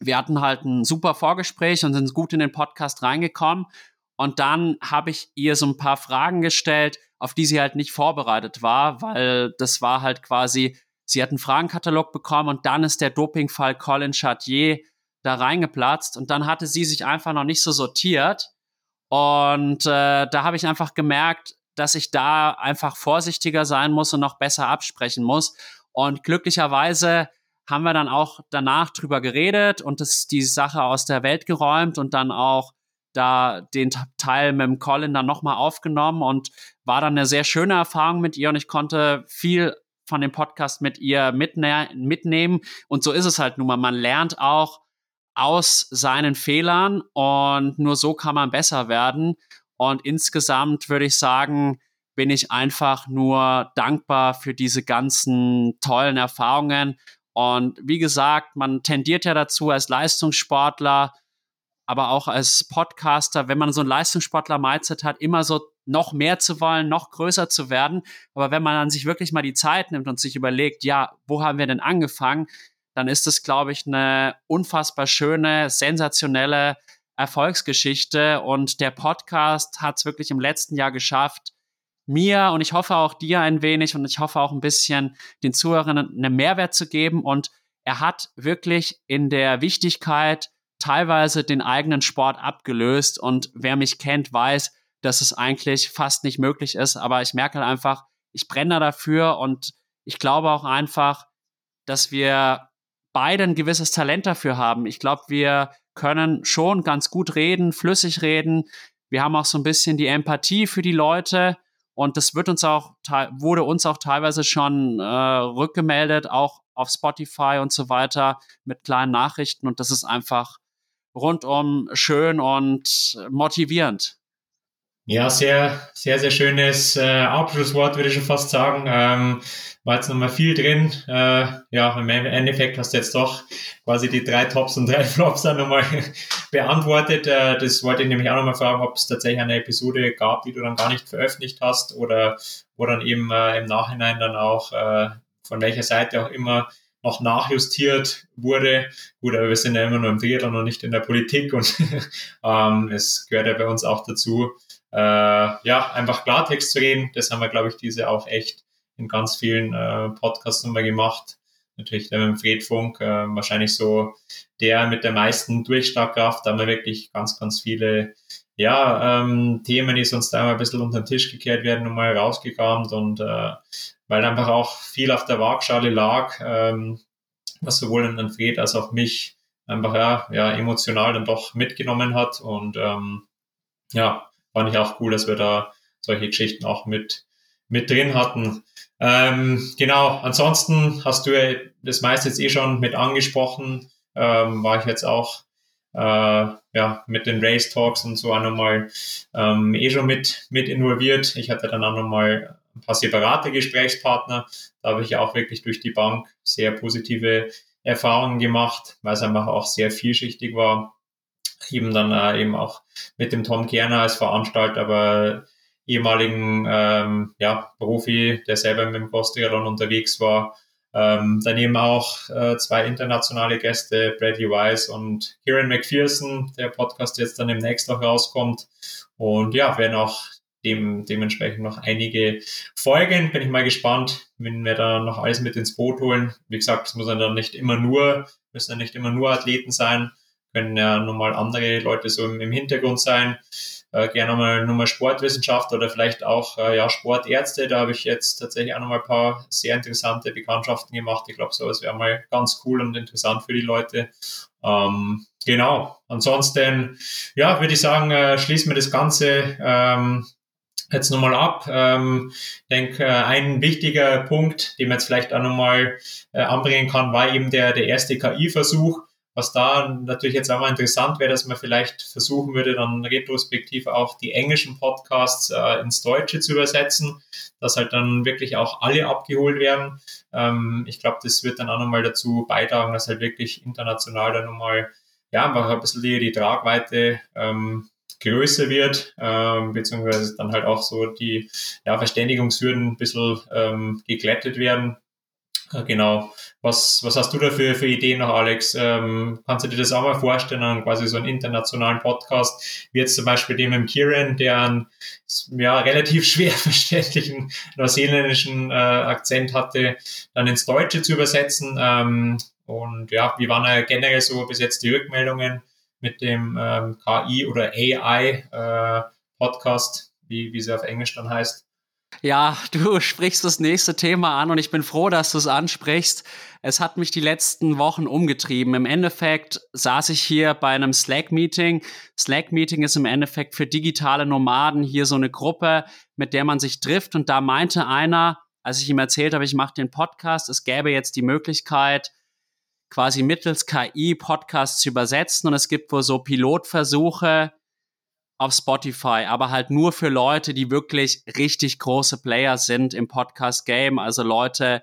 wir hatten halt ein super Vorgespräch und sind gut in den Podcast reingekommen. Und dann habe ich ihr so ein paar Fragen gestellt, auf die sie halt nicht vorbereitet war, weil das war halt quasi, sie hat einen Fragenkatalog bekommen und dann ist der Dopingfall Colin Chartier da reingeplatzt und dann hatte sie sich einfach noch nicht so sortiert. Und äh, da habe ich einfach gemerkt, dass ich da einfach vorsichtiger sein muss und noch besser absprechen muss. Und glücklicherweise haben wir dann auch danach drüber geredet und das die Sache aus der Welt geräumt und dann auch da den Teil mit dem Colin dann nochmal aufgenommen und war dann eine sehr schöne Erfahrung mit ihr und ich konnte viel von dem Podcast mit ihr mitne mitnehmen. Und so ist es halt nun mal. Man lernt auch aus seinen Fehlern und nur so kann man besser werden. Und insgesamt würde ich sagen, bin ich einfach nur dankbar für diese ganzen tollen Erfahrungen. Und wie gesagt, man tendiert ja dazu als Leistungssportler, aber auch als Podcaster, wenn man so ein Leistungssportler-Mindset hat, immer so noch mehr zu wollen, noch größer zu werden. Aber wenn man dann sich wirklich mal die Zeit nimmt und sich überlegt, ja, wo haben wir denn angefangen, dann ist es, glaube ich, eine unfassbar schöne, sensationelle Erfolgsgeschichte. Und der Podcast hat es wirklich im letzten Jahr geschafft, mir und ich hoffe auch dir ein wenig und ich hoffe auch ein bisschen den Zuhörern einen Mehrwert zu geben. Und er hat wirklich in der Wichtigkeit teilweise den eigenen Sport abgelöst. Und wer mich kennt, weiß, dass es eigentlich fast nicht möglich ist. Aber ich merke halt einfach, ich brenne dafür und ich glaube auch einfach, dass wir beide ein gewisses Talent dafür haben. Ich glaube, wir können schon ganz gut reden, flüssig reden. Wir haben auch so ein bisschen die Empathie für die Leute und das wird uns auch, wurde uns auch teilweise schon äh, rückgemeldet, auch auf Spotify und so weiter mit kleinen Nachrichten und das ist einfach rundum schön und motivierend.
Ja, sehr, sehr, sehr schönes äh, Abschlusswort, würde ich schon fast sagen. Ähm, war jetzt nochmal viel drin. Äh, ja, im Endeffekt hast du jetzt doch quasi die drei Tops und drei Flops dann nochmal beantwortet. Äh, das wollte ich nämlich auch nochmal fragen, ob es tatsächlich eine Episode gab, die du dann gar nicht veröffentlicht hast oder wo dann eben äh, im Nachhinein dann auch äh, von welcher Seite auch immer noch nachjustiert wurde. Gut, aber wir sind ja immer nur im Triathlon und nicht in der Politik und ähm, es gehört ja bei uns auch dazu, äh, ja, einfach Klartext zu reden. Das haben wir, glaube ich, diese auch echt in ganz vielen äh, Podcasts nochmal gemacht. Natürlich der mit Fred Funk, äh, wahrscheinlich so der mit der meisten Durchschlagkraft. Da haben wir wirklich ganz, ganz viele ja, ähm, Themen, die sonst einmal ein bisschen unter den Tisch gekehrt werden, nochmal rausgekramt und äh, weil einfach auch viel auf der Waagschale lag, ähm, was sowohl an Fred als auch mich einfach ja, ja emotional dann doch mitgenommen hat und ähm, ja, fand ich auch cool, dass wir da solche Geschichten auch mit, mit drin hatten. Ähm, genau, ansonsten hast du ja das meiste jetzt eh schon mit angesprochen, ähm, war ich jetzt auch äh, ja, mit den Race Talks und so auch nochmal ähm, eh schon mit, mit involviert. Ich hatte dann auch nochmal ein paar separate Gesprächspartner. Da habe ich auch wirklich durch die Bank sehr positive Erfahrungen gemacht, weil es einfach auch sehr vielschichtig war eben dann äh, eben auch mit dem Tom Kerner als Veranstalter, aber ehemaligen ähm, ja, Profi, der selber mit dem Cross-Triathlon unterwegs war. Ähm, daneben auch äh, zwei internationale Gäste, Bradley Wise und Kieran McPherson, der Podcast jetzt dann demnächst noch rauskommt. Und ja, werden auch dem, dementsprechend noch einige Folgen. Bin ich mal gespannt, wenn wir da noch alles mit ins Boot holen. Wie gesagt, es muss dann nicht immer nur, müssen ja nicht immer nur Athleten sein, können ja nun mal andere Leute so im, Hintergrund sein. Äh, gerne nochmal, nochmal Sportwissenschaft oder vielleicht auch äh, ja, Sportärzte. Da habe ich jetzt tatsächlich auch nochmal ein paar sehr interessante Bekanntschaften gemacht. Ich glaube, sowas wäre mal ganz cool und interessant für die Leute. Ähm, genau. Ansonsten, ja, würde ich sagen, äh, schließen wir das Ganze ähm, jetzt nochmal ab. Ähm, denke, äh, ein wichtiger Punkt, den man jetzt vielleicht auch nochmal äh, anbringen kann, war eben der, der erste KI-Versuch. Was da natürlich jetzt auch mal interessant wäre, dass man vielleicht versuchen würde, dann retrospektiv auch die englischen Podcasts äh, ins Deutsche zu übersetzen, dass halt dann wirklich auch alle abgeholt werden. Ähm, ich glaube, das wird dann auch nochmal dazu beitragen, dass halt wirklich international dann nochmal, ja, einfach ein bisschen die, die Tragweite ähm, größer wird, ähm, beziehungsweise dann halt auch so die ja, Verständigungshürden ein bisschen ähm, geglättet werden. Genau. Was, was hast du da für, für Ideen noch, Alex? Ähm, kannst du dir das auch mal vorstellen, quasi so einen internationalen Podcast, wie jetzt zum Beispiel dem im Kieran, der einen ja, relativ schwer verständlichen neuseeländischen äh, Akzent hatte, dann ins Deutsche zu übersetzen? Ähm, und ja, wie waren ja generell so bis jetzt die Rückmeldungen mit dem ähm, KI oder AI äh, Podcast, wie, wie sie auf Englisch dann heißt?
Ja, du sprichst das nächste Thema an und ich bin froh, dass du es ansprichst. Es hat mich die letzten Wochen umgetrieben. Im Endeffekt saß ich hier bei einem Slack-Meeting. Slack-Meeting ist im Endeffekt für digitale Nomaden hier so eine Gruppe, mit der man sich trifft. Und da meinte einer, als ich ihm erzählt habe, ich mache den Podcast, es gäbe jetzt die Möglichkeit, quasi mittels KI Podcasts zu übersetzen. Und es gibt wohl so Pilotversuche, auf Spotify, aber halt nur für Leute, die wirklich richtig große Player sind im Podcast-Game, also Leute,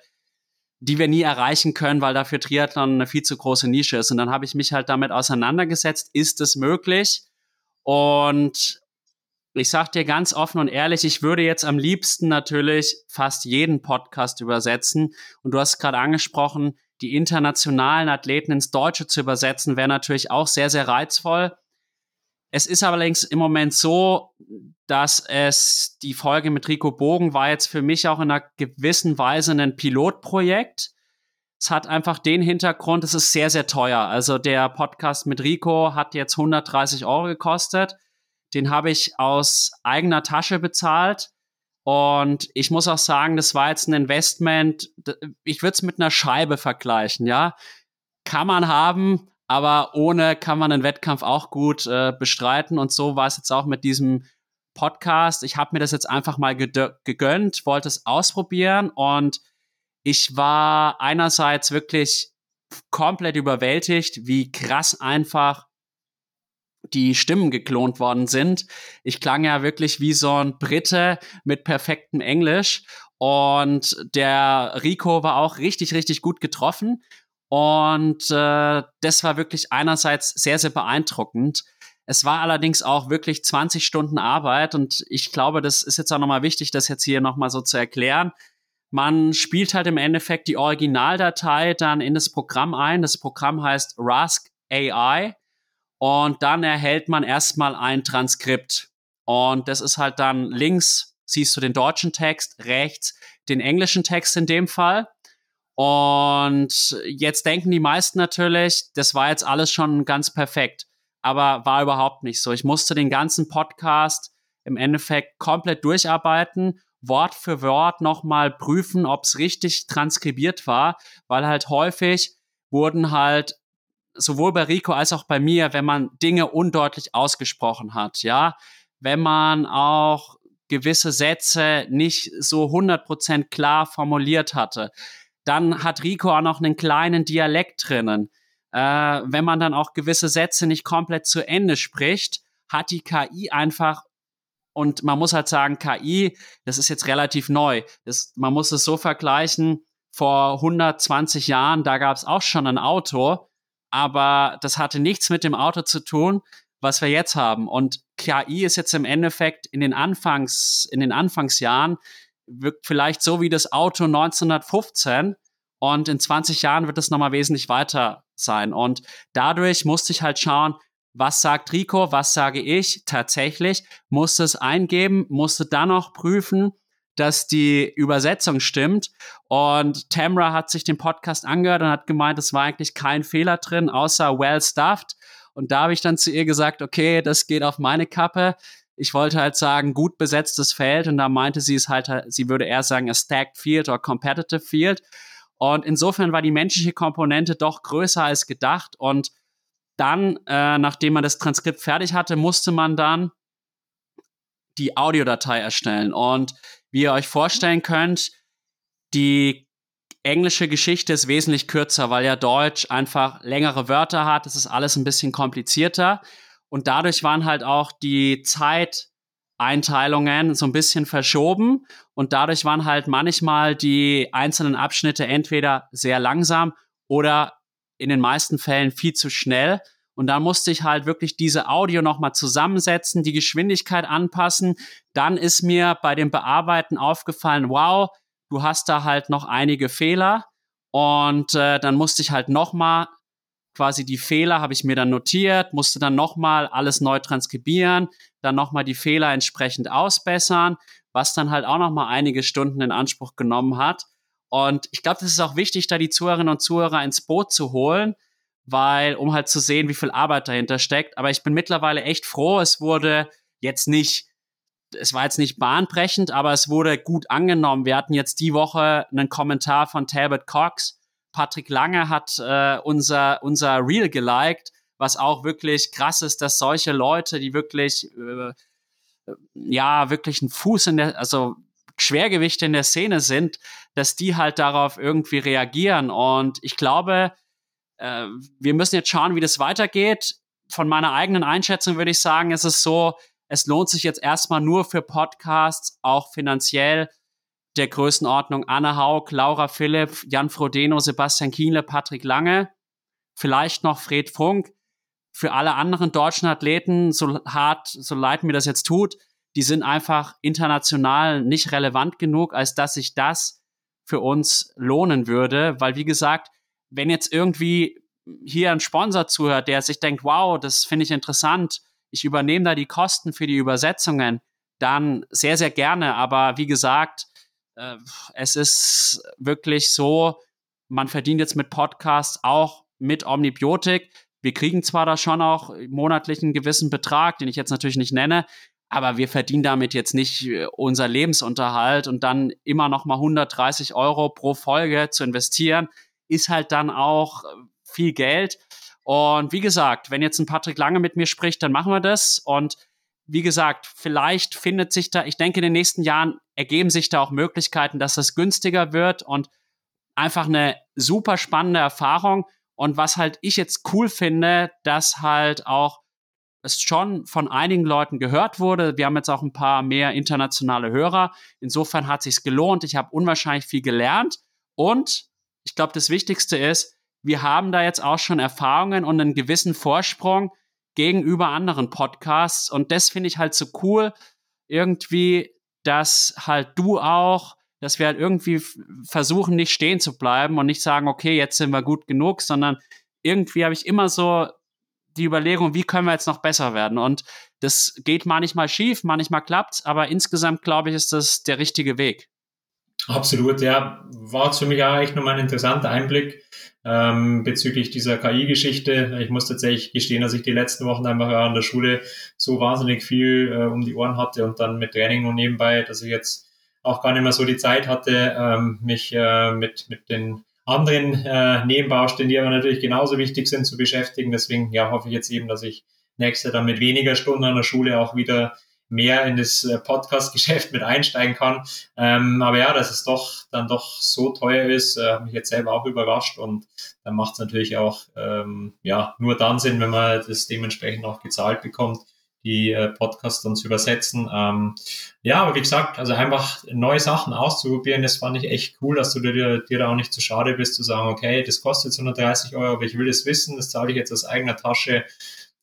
die wir nie erreichen können, weil dafür Triathlon eine viel zu große Nische ist. Und dann habe ich mich halt damit auseinandergesetzt, ist es möglich? Und ich sag dir ganz offen und ehrlich, ich würde jetzt am liebsten natürlich fast jeden Podcast übersetzen. Und du hast gerade angesprochen, die internationalen Athleten ins Deutsche zu übersetzen, wäre natürlich auch sehr, sehr reizvoll. Es ist allerdings im Moment so, dass es die Folge mit Rico Bogen war jetzt für mich auch in einer gewissen Weise ein Pilotprojekt. Es hat einfach den Hintergrund, es ist sehr, sehr teuer. Also der Podcast mit Rico hat jetzt 130 Euro gekostet. Den habe ich aus eigener Tasche bezahlt. Und ich muss auch sagen, das war jetzt ein Investment. Ich würde es mit einer Scheibe vergleichen, ja. Kann man haben, aber ohne kann man einen Wettkampf auch gut äh, bestreiten. Und so war es jetzt auch mit diesem Podcast. Ich habe mir das jetzt einfach mal gegönnt, wollte es ausprobieren und ich war einerseits wirklich komplett überwältigt, wie krass einfach die Stimmen geklont worden sind. Ich klang ja wirklich wie so ein Brite mit perfektem Englisch und der Rico war auch richtig, richtig gut getroffen. Und äh, das war wirklich einerseits sehr, sehr beeindruckend. Es war allerdings auch wirklich 20 Stunden Arbeit und ich glaube, das ist jetzt auch nochmal wichtig, das jetzt hier nochmal so zu erklären. Man spielt halt im Endeffekt die Originaldatei dann in das Programm ein. Das Programm heißt Rask AI und dann erhält man erstmal ein Transkript. Und das ist halt dann links siehst du den deutschen Text, rechts den englischen Text in dem Fall. Und jetzt denken die meisten natürlich, das war jetzt alles schon ganz perfekt. Aber war überhaupt nicht so. Ich musste den ganzen Podcast im Endeffekt komplett durcharbeiten, Wort für Wort nochmal prüfen, ob es richtig transkribiert war, weil halt häufig wurden halt sowohl bei Rico als auch bei mir, wenn man Dinge undeutlich ausgesprochen hat, ja, wenn man auch gewisse Sätze nicht so 100% klar formuliert hatte, dann hat Rico auch noch einen kleinen Dialekt drinnen. Äh, wenn man dann auch gewisse Sätze nicht komplett zu Ende spricht, hat die KI einfach und man muss halt sagen, KI, das ist jetzt relativ neu. Das, man muss es so vergleichen, vor 120 Jahren, da gab es auch schon ein Auto, aber das hatte nichts mit dem Auto zu tun, was wir jetzt haben. Und KI ist jetzt im Endeffekt in den Anfangs, in den Anfangsjahren wirkt vielleicht so wie das Auto 1915 und in 20 Jahren wird es nochmal wesentlich weiter sein. Und dadurch musste ich halt schauen, was sagt Rico, was sage ich tatsächlich, musste es eingeben, musste dann noch prüfen, dass die Übersetzung stimmt. Und Tamra hat sich den Podcast angehört und hat gemeint, es war eigentlich kein Fehler drin, außer well stuffed. Und da habe ich dann zu ihr gesagt, okay, das geht auf meine Kappe ich wollte halt sagen, gut besetztes Feld und da meinte sie es halt, sie würde eher sagen, a stacked field oder competitive field. Und insofern war die menschliche Komponente doch größer als gedacht. Und dann, äh, nachdem man das Transkript fertig hatte, musste man dann die Audiodatei erstellen. Und wie ihr euch vorstellen könnt, die englische Geschichte ist wesentlich kürzer, weil ja Deutsch einfach längere Wörter hat. Es ist alles ein bisschen komplizierter. Und dadurch waren halt auch die Zeiteinteilungen so ein bisschen verschoben. Und dadurch waren halt manchmal die einzelnen Abschnitte entweder sehr langsam oder in den meisten Fällen viel zu schnell. Und da musste ich halt wirklich diese Audio nochmal zusammensetzen, die Geschwindigkeit anpassen. Dann ist mir bei dem Bearbeiten aufgefallen, wow, du hast da halt noch einige Fehler. Und äh, dann musste ich halt nochmal quasi die Fehler habe ich mir dann notiert, musste dann nochmal alles neu transkribieren, dann nochmal die Fehler entsprechend ausbessern, was dann halt auch nochmal einige Stunden in Anspruch genommen hat. Und ich glaube, das ist auch wichtig, da die Zuhörerinnen und Zuhörer ins Boot zu holen, weil, um halt zu sehen, wie viel Arbeit dahinter steckt. Aber ich bin mittlerweile echt froh, es wurde jetzt nicht es war jetzt nicht bahnbrechend, aber es wurde gut angenommen. Wir hatten jetzt die Woche einen Kommentar von Talbot Cox. Patrick Lange hat äh, unser, unser Reel geliked, was auch wirklich krass ist, dass solche Leute, die wirklich, äh, ja, wirklich einen Fuß in der, also Schwergewichte in der Szene sind, dass die halt darauf irgendwie reagieren. Und ich glaube, äh, wir müssen jetzt schauen, wie das weitergeht. Von meiner eigenen Einschätzung würde ich sagen, ist es so, es lohnt sich jetzt erstmal nur für Podcasts, auch finanziell der Größenordnung Anne Haug, Laura Philipp, Jan Frodeno, Sebastian Kienle, Patrick Lange, vielleicht noch Fred Funk. Für alle anderen deutschen Athleten, so hart, so leid mir das jetzt tut, die sind einfach international nicht relevant genug, als dass sich das für uns lohnen würde. Weil, wie gesagt, wenn jetzt irgendwie hier ein Sponsor zuhört, der sich denkt, wow, das finde ich interessant, ich übernehme da die Kosten für die Übersetzungen, dann sehr, sehr gerne. Aber wie gesagt, äh, es ist wirklich so, man verdient jetzt mit Podcasts auch mit Omnibiotik. Wir kriegen zwar da schon auch monatlich einen gewissen Betrag, den ich jetzt natürlich nicht nenne, aber wir verdienen damit jetzt nicht äh, unser Lebensunterhalt und dann immer noch mal 130 Euro pro Folge zu investieren, ist halt dann auch äh, viel Geld. Und wie gesagt, wenn jetzt ein Patrick Lange mit mir spricht, dann machen wir das. Und wie gesagt, vielleicht findet sich da, ich denke, in den nächsten Jahren ergeben sich da auch Möglichkeiten, dass das günstiger wird und einfach eine super spannende Erfahrung. Und was halt ich jetzt cool finde, dass halt auch es schon von einigen Leuten gehört wurde. Wir haben jetzt auch ein paar mehr internationale Hörer. Insofern hat sich's gelohnt. Ich habe unwahrscheinlich viel gelernt. Und ich glaube, das Wichtigste ist, wir haben da jetzt auch schon Erfahrungen und einen gewissen Vorsprung gegenüber anderen Podcasts. Und das finde ich halt so cool, irgendwie, dass halt du auch, dass wir halt irgendwie versuchen, nicht stehen zu bleiben und nicht sagen, okay, jetzt sind wir gut genug, sondern irgendwie habe ich immer so die Überlegung, wie können wir jetzt noch besser werden? Und das geht manchmal schief, manchmal klappt's, aber insgesamt glaube ich, ist das der richtige Weg.
Absolut, ja. War für mich auch echt nochmal ein interessanter Einblick ähm, bezüglich dieser KI-Geschichte. Ich muss tatsächlich gestehen, dass ich die letzten Wochen einfach an der Schule so wahnsinnig viel äh, um die Ohren hatte und dann mit Training nur nebenbei, dass ich jetzt auch gar nicht mehr so die Zeit hatte, ähm, mich äh, mit, mit den anderen äh, Nebenbaustellen, die aber natürlich genauso wichtig sind, zu beschäftigen. Deswegen ja, hoffe ich jetzt eben, dass ich nächste dann mit weniger Stunden an der Schule auch wieder mehr in das äh, Podcast-Geschäft mit einsteigen kann. Ähm, aber ja, dass es doch dann doch so teuer ist, äh, hat mich jetzt selber auch überrascht und dann macht es natürlich auch ähm, ja nur dann Sinn, wenn man das dementsprechend auch gezahlt bekommt, die äh, Podcasts dann zu übersetzen. Ähm, ja, aber wie gesagt, also einfach neue Sachen auszuprobieren, das fand ich echt cool, dass du dir, dir da auch nicht zu schade bist zu sagen, okay, das kostet 130 Euro, aber ich will das wissen, das zahle ich jetzt aus eigener Tasche.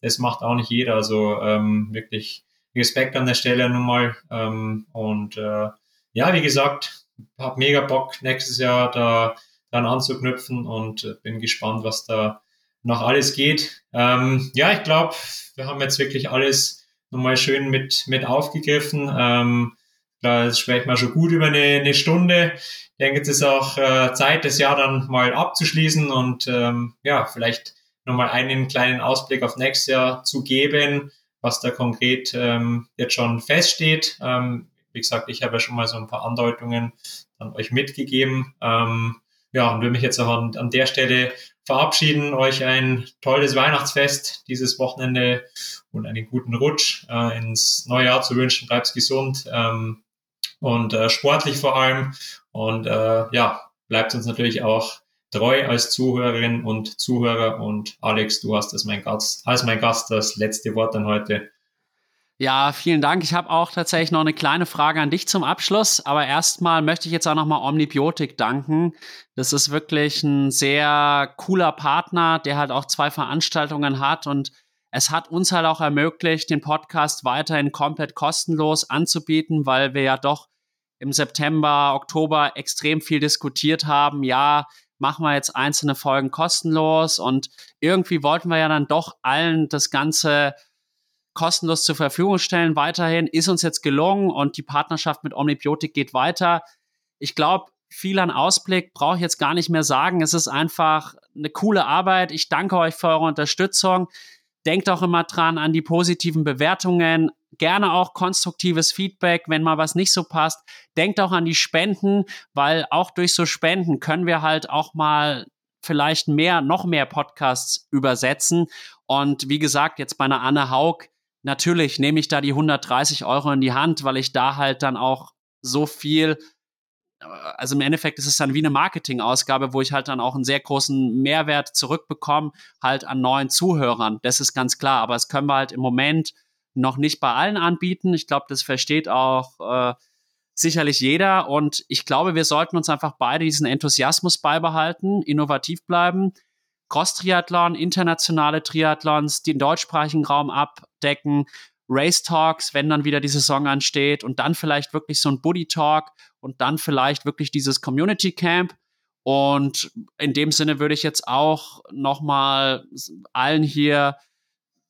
Das macht auch nicht jeder. Also ähm, wirklich Respekt an der Stelle nun mal. Ähm, und äh, ja, wie gesagt, habe mega Bock, nächstes Jahr da dran anzuknüpfen und äh, bin gespannt, was da noch alles geht. Ähm, ja, ich glaube, wir haben jetzt wirklich alles nochmal schön mit, mit aufgegriffen. Ähm, da sprechen wir schon gut über eine, eine Stunde. Ich denke, es ist auch äh, Zeit, das Jahr dann mal abzuschließen und ähm, ja, vielleicht nochmal einen kleinen Ausblick auf nächstes Jahr zu geben was da konkret ähm, jetzt schon feststeht. Ähm, wie gesagt, ich habe ja schon mal so ein paar Andeutungen an euch mitgegeben. Ähm, ja, und will mich jetzt auch an, an der Stelle verabschieden, euch ein tolles Weihnachtsfest dieses Wochenende und einen guten Rutsch äh, ins neue Jahr zu wünschen. Bleibt gesund ähm, und äh, sportlich vor allem. Und äh, ja, bleibt uns natürlich auch treu als Zuhörerin und Zuhörer. Und Alex, du hast als mein Gast, als mein Gast das letzte Wort dann heute.
Ja, vielen Dank. Ich habe auch tatsächlich noch eine kleine Frage an dich zum Abschluss. Aber erstmal möchte ich jetzt auch nochmal Omnibiotik danken. Das ist wirklich ein sehr cooler Partner, der halt auch zwei Veranstaltungen hat und es hat uns halt auch ermöglicht, den Podcast weiterhin komplett kostenlos anzubieten, weil wir ja doch im September, Oktober extrem viel diskutiert haben. Ja, machen wir jetzt einzelne Folgen kostenlos und irgendwie wollten wir ja dann doch allen das Ganze kostenlos zur Verfügung stellen. Weiterhin ist uns jetzt gelungen und die Partnerschaft mit Omnibiotik geht weiter. Ich glaube, viel an Ausblick brauche ich jetzt gar nicht mehr sagen. Es ist einfach eine coole Arbeit. Ich danke euch für eure Unterstützung. Denkt auch immer dran an die positiven Bewertungen. Gerne auch konstruktives Feedback, wenn mal was nicht so passt. Denkt auch an die Spenden, weil auch durch so Spenden können wir halt auch mal vielleicht mehr, noch mehr Podcasts übersetzen. Und wie gesagt, jetzt bei einer Anne Haug, natürlich nehme ich da die 130 Euro in die Hand, weil ich da halt dann auch so viel also im Endeffekt ist es dann wie eine Marketingausgabe, wo ich halt dann auch einen sehr großen Mehrwert zurückbekomme, halt an neuen Zuhörern. Das ist ganz klar. Aber das können wir halt im Moment noch nicht bei allen anbieten. Ich glaube, das versteht auch äh, sicherlich jeder. Und ich glaube, wir sollten uns einfach beide diesen Enthusiasmus beibehalten, innovativ bleiben. Cross-Triathlon, internationale Triathlons, den deutschsprachigen Raum abdecken, Race Talks, wenn dann wieder die Saison ansteht und dann vielleicht wirklich so ein Buddy Talk und dann vielleicht wirklich dieses Community Camp. Und in dem Sinne würde ich jetzt auch nochmal allen hier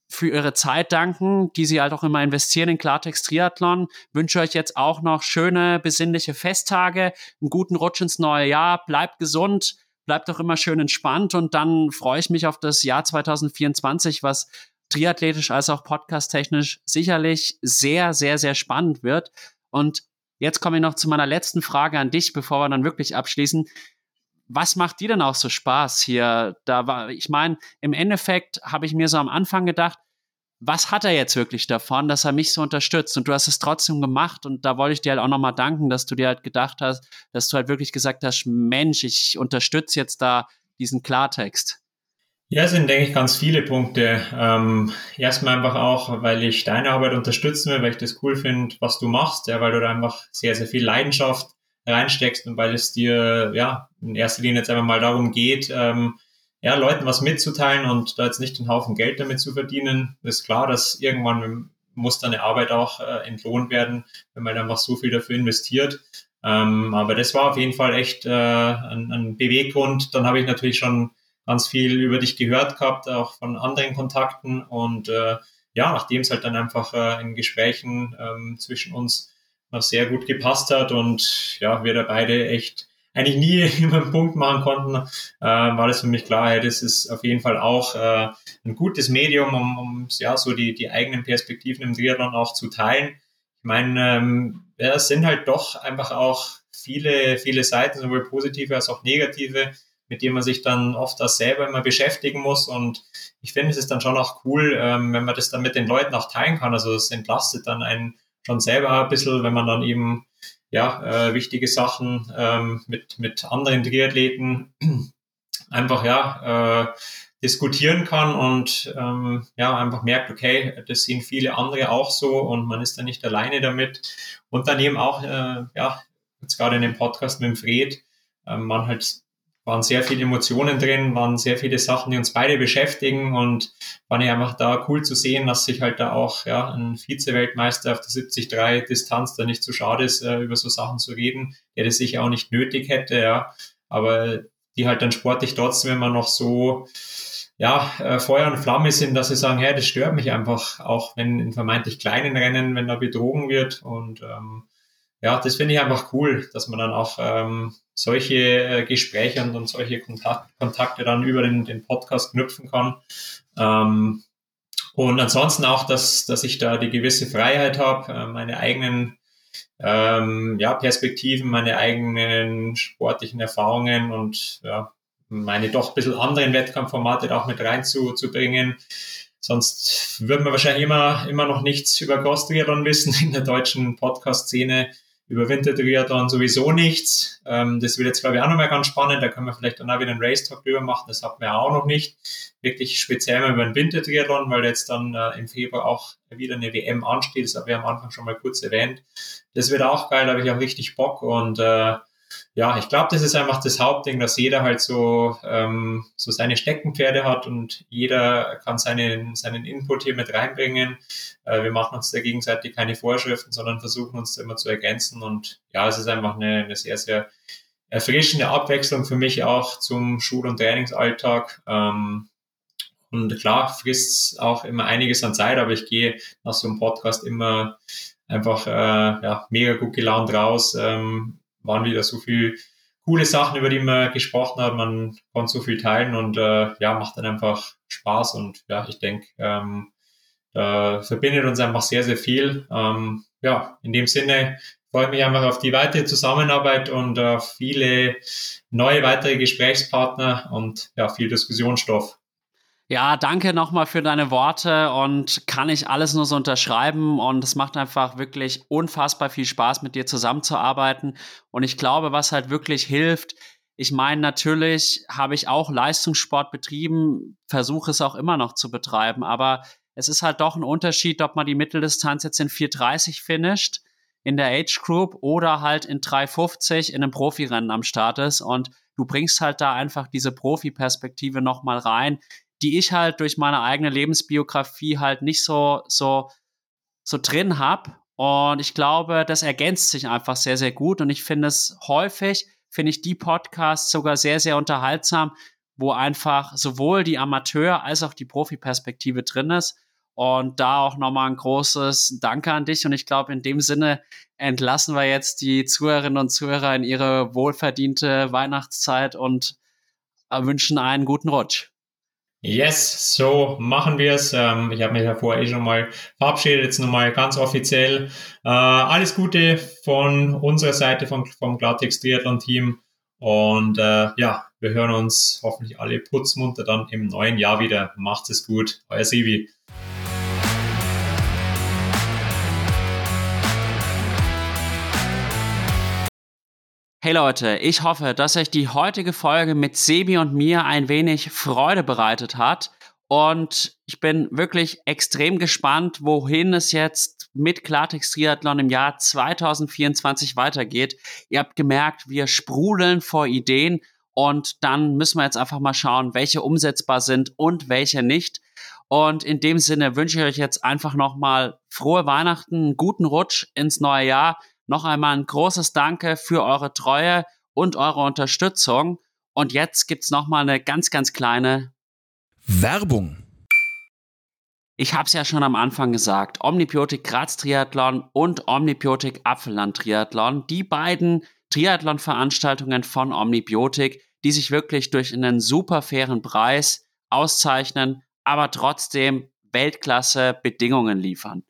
für ihre Zeit danken, die sie halt auch immer investieren in Klartext Triathlon. Wünsche euch jetzt auch noch schöne, besinnliche Festtage, einen guten Rutsch ins neue Jahr, bleibt gesund, bleibt auch immer schön entspannt und dann freue ich mich auf das Jahr 2024, was triathletisch als auch podcasttechnisch sicherlich sehr, sehr, sehr spannend wird. Und jetzt komme ich noch zu meiner letzten Frage an dich, bevor wir dann wirklich abschließen. Was macht dir denn auch so Spaß hier? Da war, ich meine, im Endeffekt habe ich mir so am Anfang gedacht, was hat er jetzt wirklich davon, dass er mich so unterstützt? Und du hast es trotzdem gemacht. Und da wollte ich dir halt auch nochmal danken, dass du dir halt gedacht hast, dass du halt wirklich gesagt hast, Mensch, ich unterstütze jetzt da diesen Klartext.
Ja, sind, denke ich, ganz viele Punkte. Ähm, erstmal einfach auch, weil ich deine Arbeit unterstützen will, weil ich das cool finde, was du machst, ja, weil du da einfach sehr, sehr viel Leidenschaft reinsteckst und weil es dir, ja, in erster Linie jetzt einfach mal darum geht, ähm, ja, Leuten was mitzuteilen und da jetzt nicht einen Haufen Geld damit zu verdienen. ist klar, dass irgendwann muss deine Arbeit auch äh, entlohnt werden, wenn man einfach so viel dafür investiert. Ähm, aber das war auf jeden Fall echt äh, ein, ein Beweggrund. Dann habe ich natürlich schon ganz viel über dich gehört gehabt, auch von anderen Kontakten. Und äh, ja, nachdem es halt dann einfach äh, in Gesprächen ähm, zwischen uns sehr gut gepasst hat und ja, wir da beide echt eigentlich nie immer einen Punkt machen konnten, äh, war das für mich klar, hey, das ist auf jeden Fall auch äh, ein gutes Medium, um, um ja so die, die eigenen Perspektiven im Triathlon auch zu teilen. Ich meine, ähm, ja, es sind halt doch einfach auch viele, viele Seiten, sowohl positive als auch negative, mit dem man sich dann oft auch selber immer beschäftigen muss. Und ich finde, es ist dann schon auch cool, ähm, wenn man das dann mit den Leuten auch teilen kann. Also es entlastet dann einen schon selber ein bisschen, wenn man dann eben ja, äh, wichtige Sachen ähm, mit, mit anderen Triathleten einfach ja äh, diskutieren kann und ähm, ja einfach merkt, okay, das sehen viele andere auch so und man ist da nicht alleine damit. Und dann eben auch, äh, ja, jetzt gerade in dem Podcast mit dem Fred, äh, man halt waren sehr viele Emotionen drin, waren sehr viele Sachen, die uns beide beschäftigen und fand ich einfach da cool zu sehen, dass sich halt da auch ja, ein Vize-Weltmeister auf der 73 Distanz da nicht zu schade ist, äh, über so Sachen zu reden, der das sicher auch nicht nötig hätte, ja, aber die halt dann sportlich trotzdem immer noch so ja, äh, Feuer und Flamme sind, dass sie sagen, hey, das stört mich einfach, auch wenn in vermeintlich kleinen Rennen, wenn da betrogen wird und ähm, ja, das finde ich einfach cool, dass man dann auch ähm, solche äh, Gespräche und, und solche Kontakt, Kontakte dann über den, den Podcast knüpfen kann. Ähm, und ansonsten auch, dass, dass ich da die gewisse Freiheit habe, äh, meine eigenen ähm, ja, Perspektiven, meine eigenen sportlichen Erfahrungen und ja, meine doch ein bisschen anderen Wettkampfformate auch mit reinzubringen. Sonst würden wir wahrscheinlich immer, immer noch nichts über Cross-Triathlon wissen in der deutschen Podcast-Szene über Wintertriathlon sowieso nichts. Ähm, das wird jetzt, glaube ich, auch nochmal ganz spannend. Da können wir vielleicht dann auch wieder einen Race-Talk drüber machen. Das hatten wir auch noch nicht. Wirklich speziell mal über den Wintertriathlon, weil jetzt dann äh, im Februar auch wieder eine WM ansteht. Das habe ich am Anfang schon mal kurz erwähnt. Das wird auch geil, da habe ich auch richtig Bock. Und äh, ja, ich glaube, das ist einfach das Hauptding, dass jeder halt so, ähm, so seine Steckenpferde hat und jeder kann seinen, seinen Input hier mit reinbringen. Äh, wir machen uns da gegenseitig keine Vorschriften, sondern versuchen uns immer zu ergänzen. Und ja, es ist einfach eine, eine sehr, sehr erfrischende Abwechslung für mich auch zum Schul- und Trainingsalltag. Ähm, und klar frisst auch immer einiges an Zeit, aber ich gehe nach so einem Podcast immer einfach äh, ja, mega gut gelaunt raus, ähm, waren wieder so viel coole Sachen, über die man gesprochen hat. Man konnte so viel teilen und äh, ja, macht dann einfach Spaß. Und ja, ich denke, ähm, da verbindet uns einfach sehr, sehr viel. Ähm, ja, in dem Sinne freue ich mich einfach auf die weitere Zusammenarbeit und auf viele neue weitere Gesprächspartner und ja, viel Diskussionsstoff.
Ja, danke nochmal für deine Worte und kann ich alles nur so unterschreiben. Und es macht einfach wirklich unfassbar viel Spaß, mit dir zusammenzuarbeiten. Und ich glaube, was halt wirklich hilft, ich meine, natürlich habe ich auch Leistungssport betrieben, versuche es auch immer noch zu betreiben, aber es ist halt doch ein Unterschied, ob man die Mitteldistanz jetzt in 4,30 finisht in der Age Group oder halt in 3,50 in einem Profirennen am Start ist. Und du bringst halt da einfach diese Profi-Perspektive nochmal rein, die ich halt durch meine eigene Lebensbiografie halt nicht so, so, so drin habe. Und ich glaube, das ergänzt sich einfach sehr, sehr gut. Und ich finde es häufig, finde ich die Podcasts sogar sehr, sehr unterhaltsam, wo einfach sowohl die Amateur- als auch die Profi-Perspektive drin ist. Und da auch nochmal ein großes Danke an dich. Und ich glaube, in dem Sinne entlassen wir jetzt die Zuhörerinnen und Zuhörer in ihre wohlverdiente Weihnachtszeit und wünschen einen guten Rutsch.
Yes, so machen wir es. Ähm, ich habe mich ja vorher eh schon mal verabschiedet, jetzt nochmal ganz offiziell. Äh, alles Gute von unserer Seite vom, vom Klartext Triathlon Team. Und äh, ja, wir hören uns hoffentlich alle putzmunter dann im neuen Jahr wieder. Macht es gut. Euer Sivi.
Hey Leute, ich hoffe, dass euch die heutige Folge mit Sebi und mir ein wenig Freude bereitet hat. Und ich bin wirklich extrem gespannt, wohin es jetzt mit Klartext Triathlon im Jahr 2024 weitergeht. Ihr habt gemerkt, wir sprudeln vor Ideen und dann müssen wir jetzt einfach mal schauen, welche umsetzbar sind und welche nicht. Und in dem Sinne wünsche ich euch jetzt einfach nochmal frohe Weihnachten, einen guten Rutsch ins neue Jahr. Noch einmal ein großes Danke für eure Treue und eure Unterstützung. Und jetzt gibt's noch mal eine ganz, ganz kleine
Werbung.
Ich habe es ja schon am Anfang gesagt, Omnibiotik Graz Triathlon und Omnibiotik Apfelland Triathlon, die beiden Triathlon-Veranstaltungen von Omnibiotik, die sich wirklich durch einen super fairen Preis auszeichnen, aber trotzdem Weltklasse Bedingungen liefern.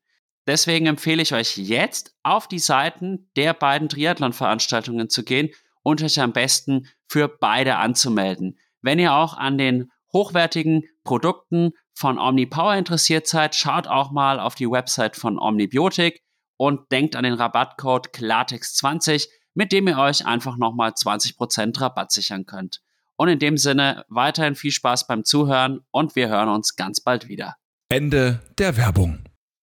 Deswegen empfehle ich euch jetzt auf die Seiten der beiden Triathlon-Veranstaltungen zu gehen und euch am besten für beide anzumelden. Wenn ihr auch an den hochwertigen Produkten von OmniPower interessiert seid, schaut auch mal auf die Website von Omnibiotik und denkt an den Rabattcode Klartext20, mit dem ihr euch einfach nochmal 20% Rabatt sichern könnt. Und in dem Sinne weiterhin viel Spaß beim Zuhören und wir hören uns ganz bald wieder.
Ende der Werbung.